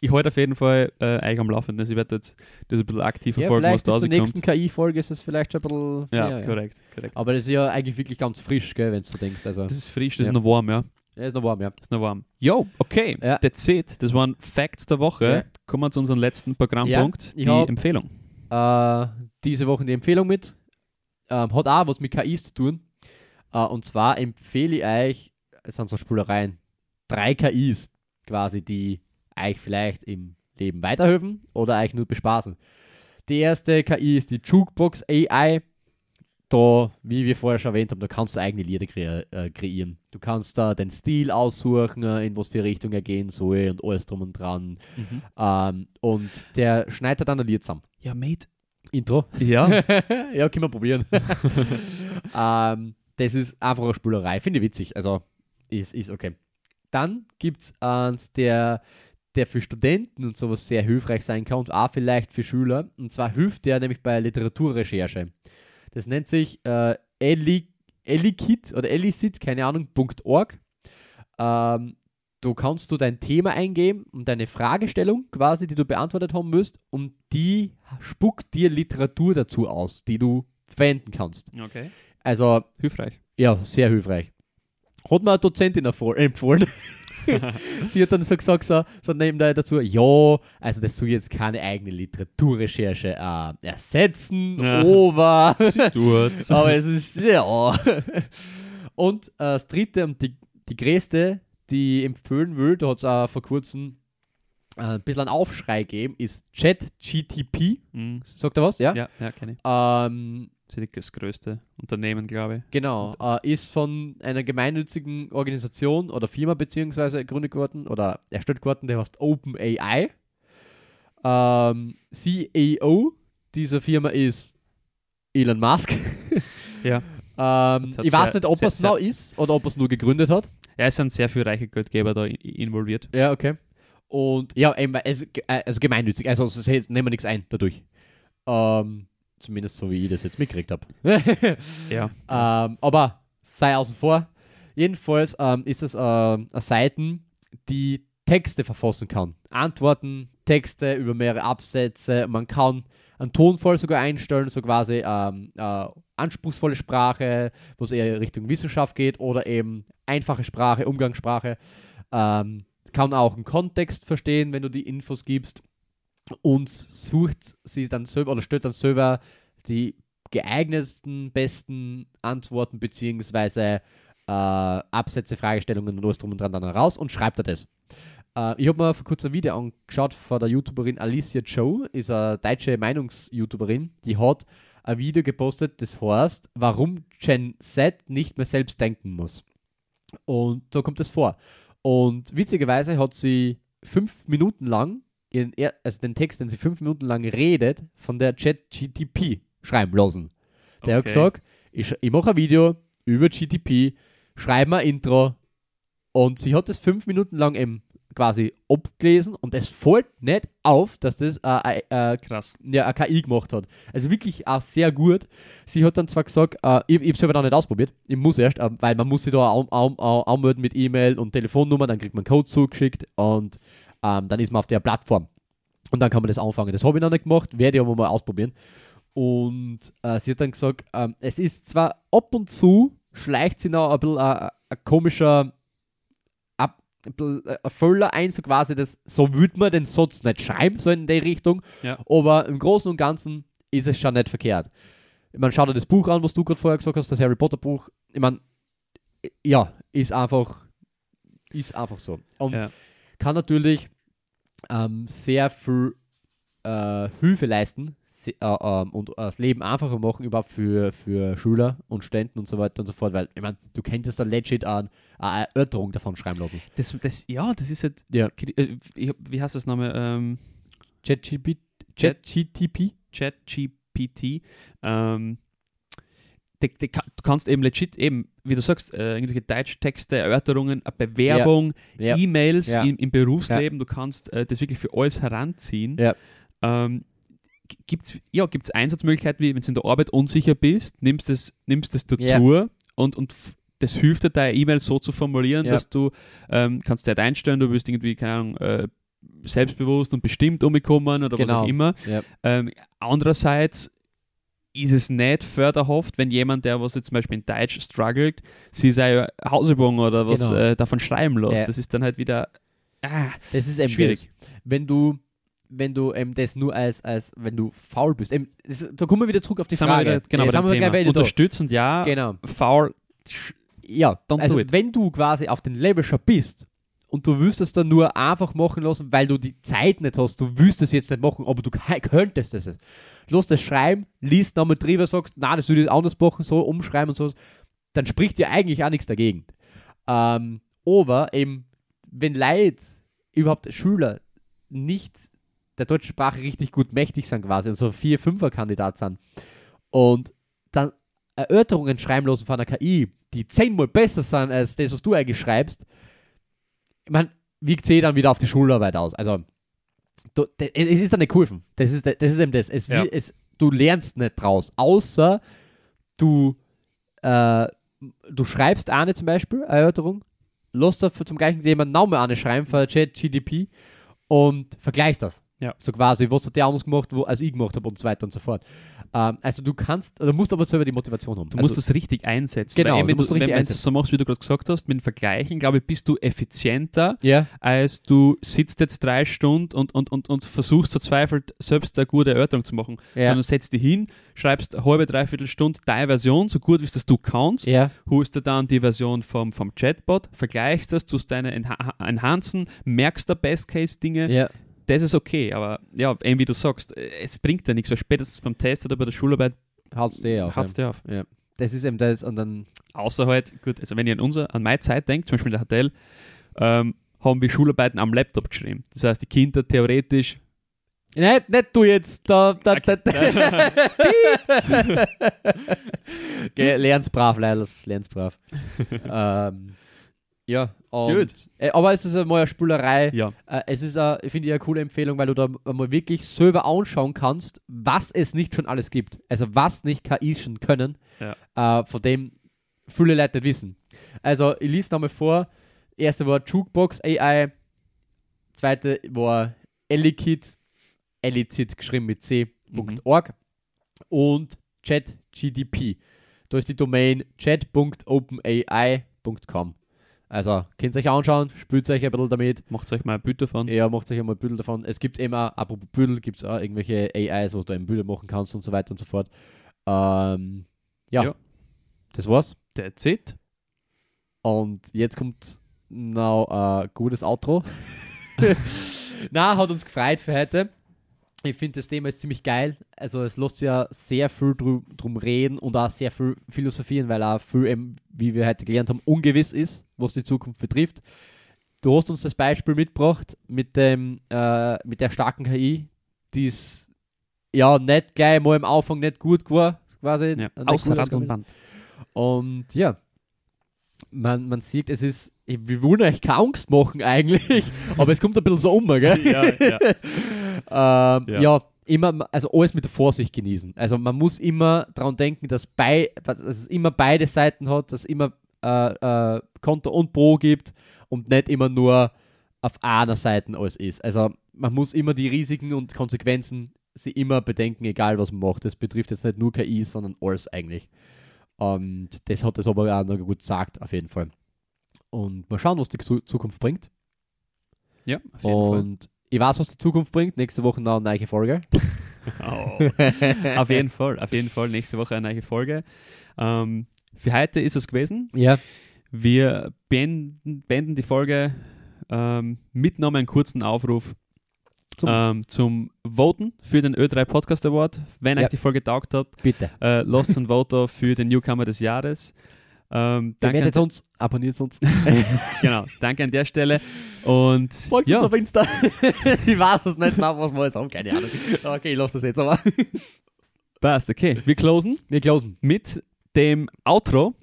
Ich halte auf jeden Fall äh, euch am Laufenden. Also ich werde jetzt das ein bisschen aktiv Ja, verfolgen, was vielleicht da bis zur rauskommt. nächsten KI-Folge ist es vielleicht schon ein bisschen... Ja, korrekt, korrekt. Aber das ist ja eigentlich wirklich ganz frisch, gell, wenn du denkst. Also, Das ist frisch, das Ja. ist noch warm, ja. ja, ist noch warm, ja. Ist noch warm. Yo, okay, Ja. that's it. Das waren Facts der Woche. Ja. Kommen wir zu unserem letzten Programmpunkt, die hab- Empfehlung. äh, diese Woche die Empfehlung mit. Ähm, hat auch was mit KIs zu tun. Äh, und zwar empfehle ich euch, es sind so Spulereien, drei KIs quasi, die euch vielleicht im Leben weiterhelfen oder euch nur bespaßen. Die erste KI ist die Jukebox AI. Da, wie wir vorher schon erwähnt haben, da kannst du eigene Lieder kre äh, kreieren. Du kannst da den Stil aussuchen, äh, in was für Richtung er gehen soll und alles drum und dran. Ähm, und der schneidet dann ein Lied zusammen. Ja, Mate. Intro. Ja, ja, können wir probieren. ähm, das ist einfach eine Spulerei. Finde ich witzig. Also, ist, ist okay. Dann gibt es eins, der, der für Studenten und sowas sehr hilfreich sein kann und auch vielleicht für Schüler. Und zwar hilft der nämlich bei Literaturrecherche. Das nennt sich äh, Eli, Elikit oder Elicit, keine Ahnung, .org. Ähm, du kannst du dein Thema eingeben und deine Fragestellung quasi, die du beantwortet haben willst, und die spuckt dir Literatur dazu aus, die du verwenden kannst. okay. Also, Hilfreich. ja, sehr hilfreich. Hat mir eine Dozentin empfohlen. Sie hat dann so gesagt, so, so nebenbei dazu, ja, also das soll jetzt keine eigene Literaturrecherche äh, ersetzen, Ja. aber, aber es ist, ja. Und äh, das dritte und die, die größte, die empfehlen will, da hat es auch vor kurzem ein bisschen einen Aufschrei gegeben, ist ChatGTP. Mhm. Sagt er was? Ja. Ja, ja, kenne ich. Ähm, Das ist größte Unternehmen, glaube ich. Genau, äh, ist von einer gemeinnützigen Organisation oder Firma beziehungsweise gegründet worden oder erstellt worden, der heißt OpenAI. Ähm, CEO dieser Firma ist Elon Musk. Ja. ähm, ich weiß nicht, ob sehr- er es noch ist oder ob er es nur gegründet hat. Ja, es sind sehr viele reiche Geldgeber da involviert. Ja, okay. Und ja, eben, also, also gemeinnützig, also es hält- nehmen wir nichts ein dadurch. Ähm, zumindest so, wie ich das jetzt mitgekriegt habe. Ja. ähm, aber sei außen vor. Jedenfalls ähm, ist es äh, eine Seite, die Texte verfassen kann. Antworten, Texte über mehrere Absätze. Man kann einen Tonfall sogar einstellen, so quasi ähm, äh, anspruchsvolle Sprache, wo es eher Richtung Wissenschaft geht, oder eben einfache Sprache, Umgangssprache. Ähm, kann auch einen Kontext verstehen, wenn du die Infos gibst. Und sucht sie dann selber oder stellt dann selber die geeignetsten, besten Antworten beziehungsweise äh, Absätze, Fragestellungen und alles drum und dran dann raus und schreibt er das. Äh, ich habe mir vor kurzem ein Video angeschaut von der YouTuberin Alicia Joe, ist eine deutsche Meinungs-YouTuberin, die hat ein Video gepostet, das heißt, warum Gen Z nicht mehr selbst denken muss. Und so kommt es vor. Und witzigerweise hat sie fünf Minuten lang, ihren, also den Text, den sie fünf Minuten lang redet, von der ChatGTP schreiben lassen. Der hat Okay. gesagt, ich, ich mache ein Video über GTP, schreibe ein Intro und sie hat das fünf Minuten lang eben quasi abgelesen und es fällt nicht auf, dass das äh, äh, Krass. ja, eine KI gemacht hat. Also wirklich auch sehr gut. Sie hat dann zwar gesagt, äh, ich, ich habe es selber noch nicht ausprobiert, ich muss erst, äh, weil man muss sich da an, an, an, anmelden mit E-Mail und Telefonnummer, dann kriegt man Code zugeschickt und ähm, dann ist man auf der Plattform. Und dann kann man das anfangen. Das habe ich noch nicht gemacht, werde ich aber mal ausprobieren. Und äh, sie hat dann gesagt, ähm, es ist zwar ab und zu, schleicht sie noch ein bisschen äh, ein komischer ein bisschen, äh, ein so quasi, das, so würde man den Satz nicht schreiben, so in der Richtung. Ja. Aber im Großen und Ganzen ist es schon nicht verkehrt. Ich meine, schau dir das Buch an, was du gerade vorher gesagt hast, das Harry Potter Buch. Ich meine, ja, ist einfach, ist einfach so. Und Ja. kann natürlich ähm, sehr viel äh, Hilfe leisten und das Leben einfacher machen, überhaupt für, für Schüler und Studenten und so weiter und so fort, weil, ich meine, du könntest da legit an, eine Erörterung davon schreiben lassen. Das, das, ja, das ist halt. Ja. äh, wie heißt das Name? Ähm, ChatGPT? Chat- ChatGTP? ChatGPT. Ähm, du kannst eben legit eben, wie du sagst, äh, irgendwelche Deutschtexte, Erörterungen, eine Bewerbung, Ja. E-Mails Ja. im, im Berufsleben, du kannst äh, das wirklich für alles heranziehen. Ja. Ähm, Gibt es ja, gibt's Einsatzmöglichkeiten, wie wenn du in der Arbeit unsicher bist, nimmst es nimmst es dazu und, und f- das hilft dir, deine E-Mail so zu formulieren, Ja. dass du ähm, kannst dir halt einstellen, du wirst irgendwie, keine Ahnung, äh, selbstbewusst und bestimmt umgekommen oder was Genau. auch immer. Ja. Ähm, andererseits ist es nicht förderhaft, wenn jemand, der was jetzt zum Beispiel in Deutsch struggelt, sie seine Hausübung oder was Genau. äh, davon schreiben lässt. Ja. Das ist dann halt wieder ah, Das ist eben schwierig. Das. Wenn du, wenn du eben das nur als, als wenn du faul bist. Eben, das, da kommen wir wieder zurück auf die Frage. wieder, genau, ja, bei dem Thema. Unterstützend ja, Genau. faul. Ja, Don't also wenn du quasi auf den Level schon bist und du willst es dann nur einfach machen lassen, weil du die Zeit nicht hast, du willst es jetzt nicht machen, aber du könntest es. Lass das schreiben, liest nochmal drüber, sagst, na, das würde ich anders machen, so umschreiben und so, dann spricht dir eigentlich auch nichts dagegen. Ähm, aber eben, wenn Leute, überhaupt Schüler, nicht der deutschen Sprache richtig gut mächtig sind quasi und so vier, fünfer Kandidat sind und dann Erörterungen schreiben lassen von einer KI, die zehnmal besser sind als das, was du eigentlich schreibst, ich meine, wiegt sie dann wieder auf die Schularbeit aus. Also, du, de, es ist dann nicht geholfen. Das ist, das ist eben das. Es, Ja. es, du lernst nicht draus, außer du, äh, du schreibst eine zum Beispiel, Erörterung, lässt dafür zum gleichen Thema nochmal eine schreiben für ChatGDP und vergleichst das. Ja. So quasi, was hat der anders gemacht, wo, als ich gemacht habe und so weiter und so fort. Ähm, also du kannst, du musst aber selber die Motivation haben. Du also, musst das richtig einsetzen. Genau, Weil eben, du wenn musst du, richtig wenn, wenn du einsetzen. es so machst, wie du gerade gesagt hast, mit dem Vergleichen, glaube ich, bist du effizienter, ja, als du sitzt jetzt drei Stunden und, und, und, und versuchst verzweifelt selbst eine gute Erörterung zu machen. ja, Sondern setzt dich hin, schreibst eine halbe, dreiviertel Stunde deine Version, so gut wie es das du kannst, ja, holst dir dann die Version vom, vom Chatbot, vergleichst das, tust deine Enha Enhancen, merkst da Best-Case-Dinge. Das ist okay, aber ja, eben wie du sagst, es bringt ja nichts, weil spätestens beim Test oder bei der Schularbeit Haut's dir auf. haut's dir auf. Ja. Das ist eben das und dann. Außer halt, gut, also wenn ihr an, unser, an meine Zeit denkt, zum Beispiel in der Hotel, ähm, haben wir Schularbeiten am Laptop geschrieben. Das heißt, die Kinder theoretisch Nicht, nicht du jetzt. Da, da, da, Geh, lern's brav, leider, lern's brav. ähm, ja, Gut. Äh, aber es ist einmal eine Spulerei. Ja. Äh, es ist, äh, finde ich, eine coole Empfehlung, weil du da mal wirklich selber anschauen kannst, was es nicht schon alles gibt. Also was nicht KI schon können, äh, von dem viele Leute nicht wissen. Also ich lese nochmal vor. Erste war Jukebox AI, zweite war Elikid, Elicid geschrieben mit c.org und ChatGDP. Da ist die Domain chat.openai.com. Also, könnt ihr euch anschauen, spült euch ein bisschen damit. Macht euch mal ein Bild davon. Ja, macht euch einmal Bilder davon. Es gibt immer, apropos Bilder, gibt es auch irgendwelche AIs, wo du eben Bilder machen kannst und so weiter und so fort. Ähm, ja, Ja. das war's. That's it. Und jetzt kommt noch ein gutes Outro. Na, hat uns gefreut für heute. Ich finde das Thema ist ziemlich geil. Also es lässt sich ja sehr viel drum, drum reden und auch sehr viel philosophieren, weil auch viel, eben, wie wir heute gelernt haben, ungewiss ist, was die Zukunft betrifft. Du hast uns das Beispiel mitgebracht mit, dem, äh, mit der starken KI, die es ja nicht gleich mal am Anfang nicht gut war, quasi. Ja. Nicht Außer Rand und. Band. Und ja, man, man sieht, es ist, wir wollen euch keine Angst machen eigentlich, aber es kommt ein bisschen so um, gell? Ja, ja. Ähm, Ja. ja. immer, also alles mit der Vorsicht genießen. Also man muss immer daran denken, dass, bei, dass es immer beide Seiten hat, dass es immer äh, äh, Konter und Pro gibt und nicht immer nur auf einer Seite alles ist. Also man muss immer die Risiken und Konsequenzen sie immer bedenken, egal was man macht. Das betrifft jetzt nicht nur KI, sondern alles eigentlich. Und das hat es aber auch noch gut gesagt, auf jeden Fall. Und mal schauen, was die Zu- Zukunft bringt. ja, auf jeden Fall. Und ich weiß, was die Zukunft bringt. Nächste Woche noch eine neue Folge. Oh. auf jeden Fall, auf jeden Fall. Nächste Woche eine neue Folge. Ähm, für heute ist es gewesen. Ja. Wir beenden, beenden die Folge ähm, mit noch einen kurzen Aufruf Zum- ähm, zum Voten für den Ö3 Podcast Award. Wenn Ja. euch die Folge taugt hat, Bitte. äh, lasst ein Voto für den Newcomer des Jahres. Ähm, Bewertet uns, abonniert uns. genau, danke an der Stelle. Und Folgt ja, uns auf Insta. ich weiß es nicht mehr, was wir jetzt haben. Keine Ahnung. Okay, ich lasse das jetzt aber. passt. Okay, wir closen Wir closen. mit dem Outro,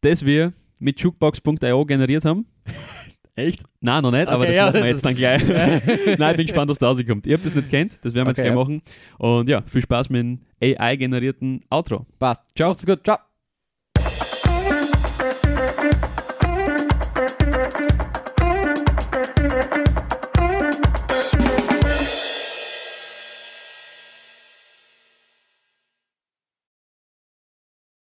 das wir mit jukebox.io generiert haben. Echt? Nein, noch nicht, aber Okay, das ja, machen wir jetzt dann gleich. Nein, ich bin gespannt, was da rauskommt. Ihr habt das nicht kennt, das werden wir jetzt Okay, gleich ja. machen. Und ja, viel Spaß mit dem AI-generierten Outro. Passt. Ciao. Macht's gut. Ciao.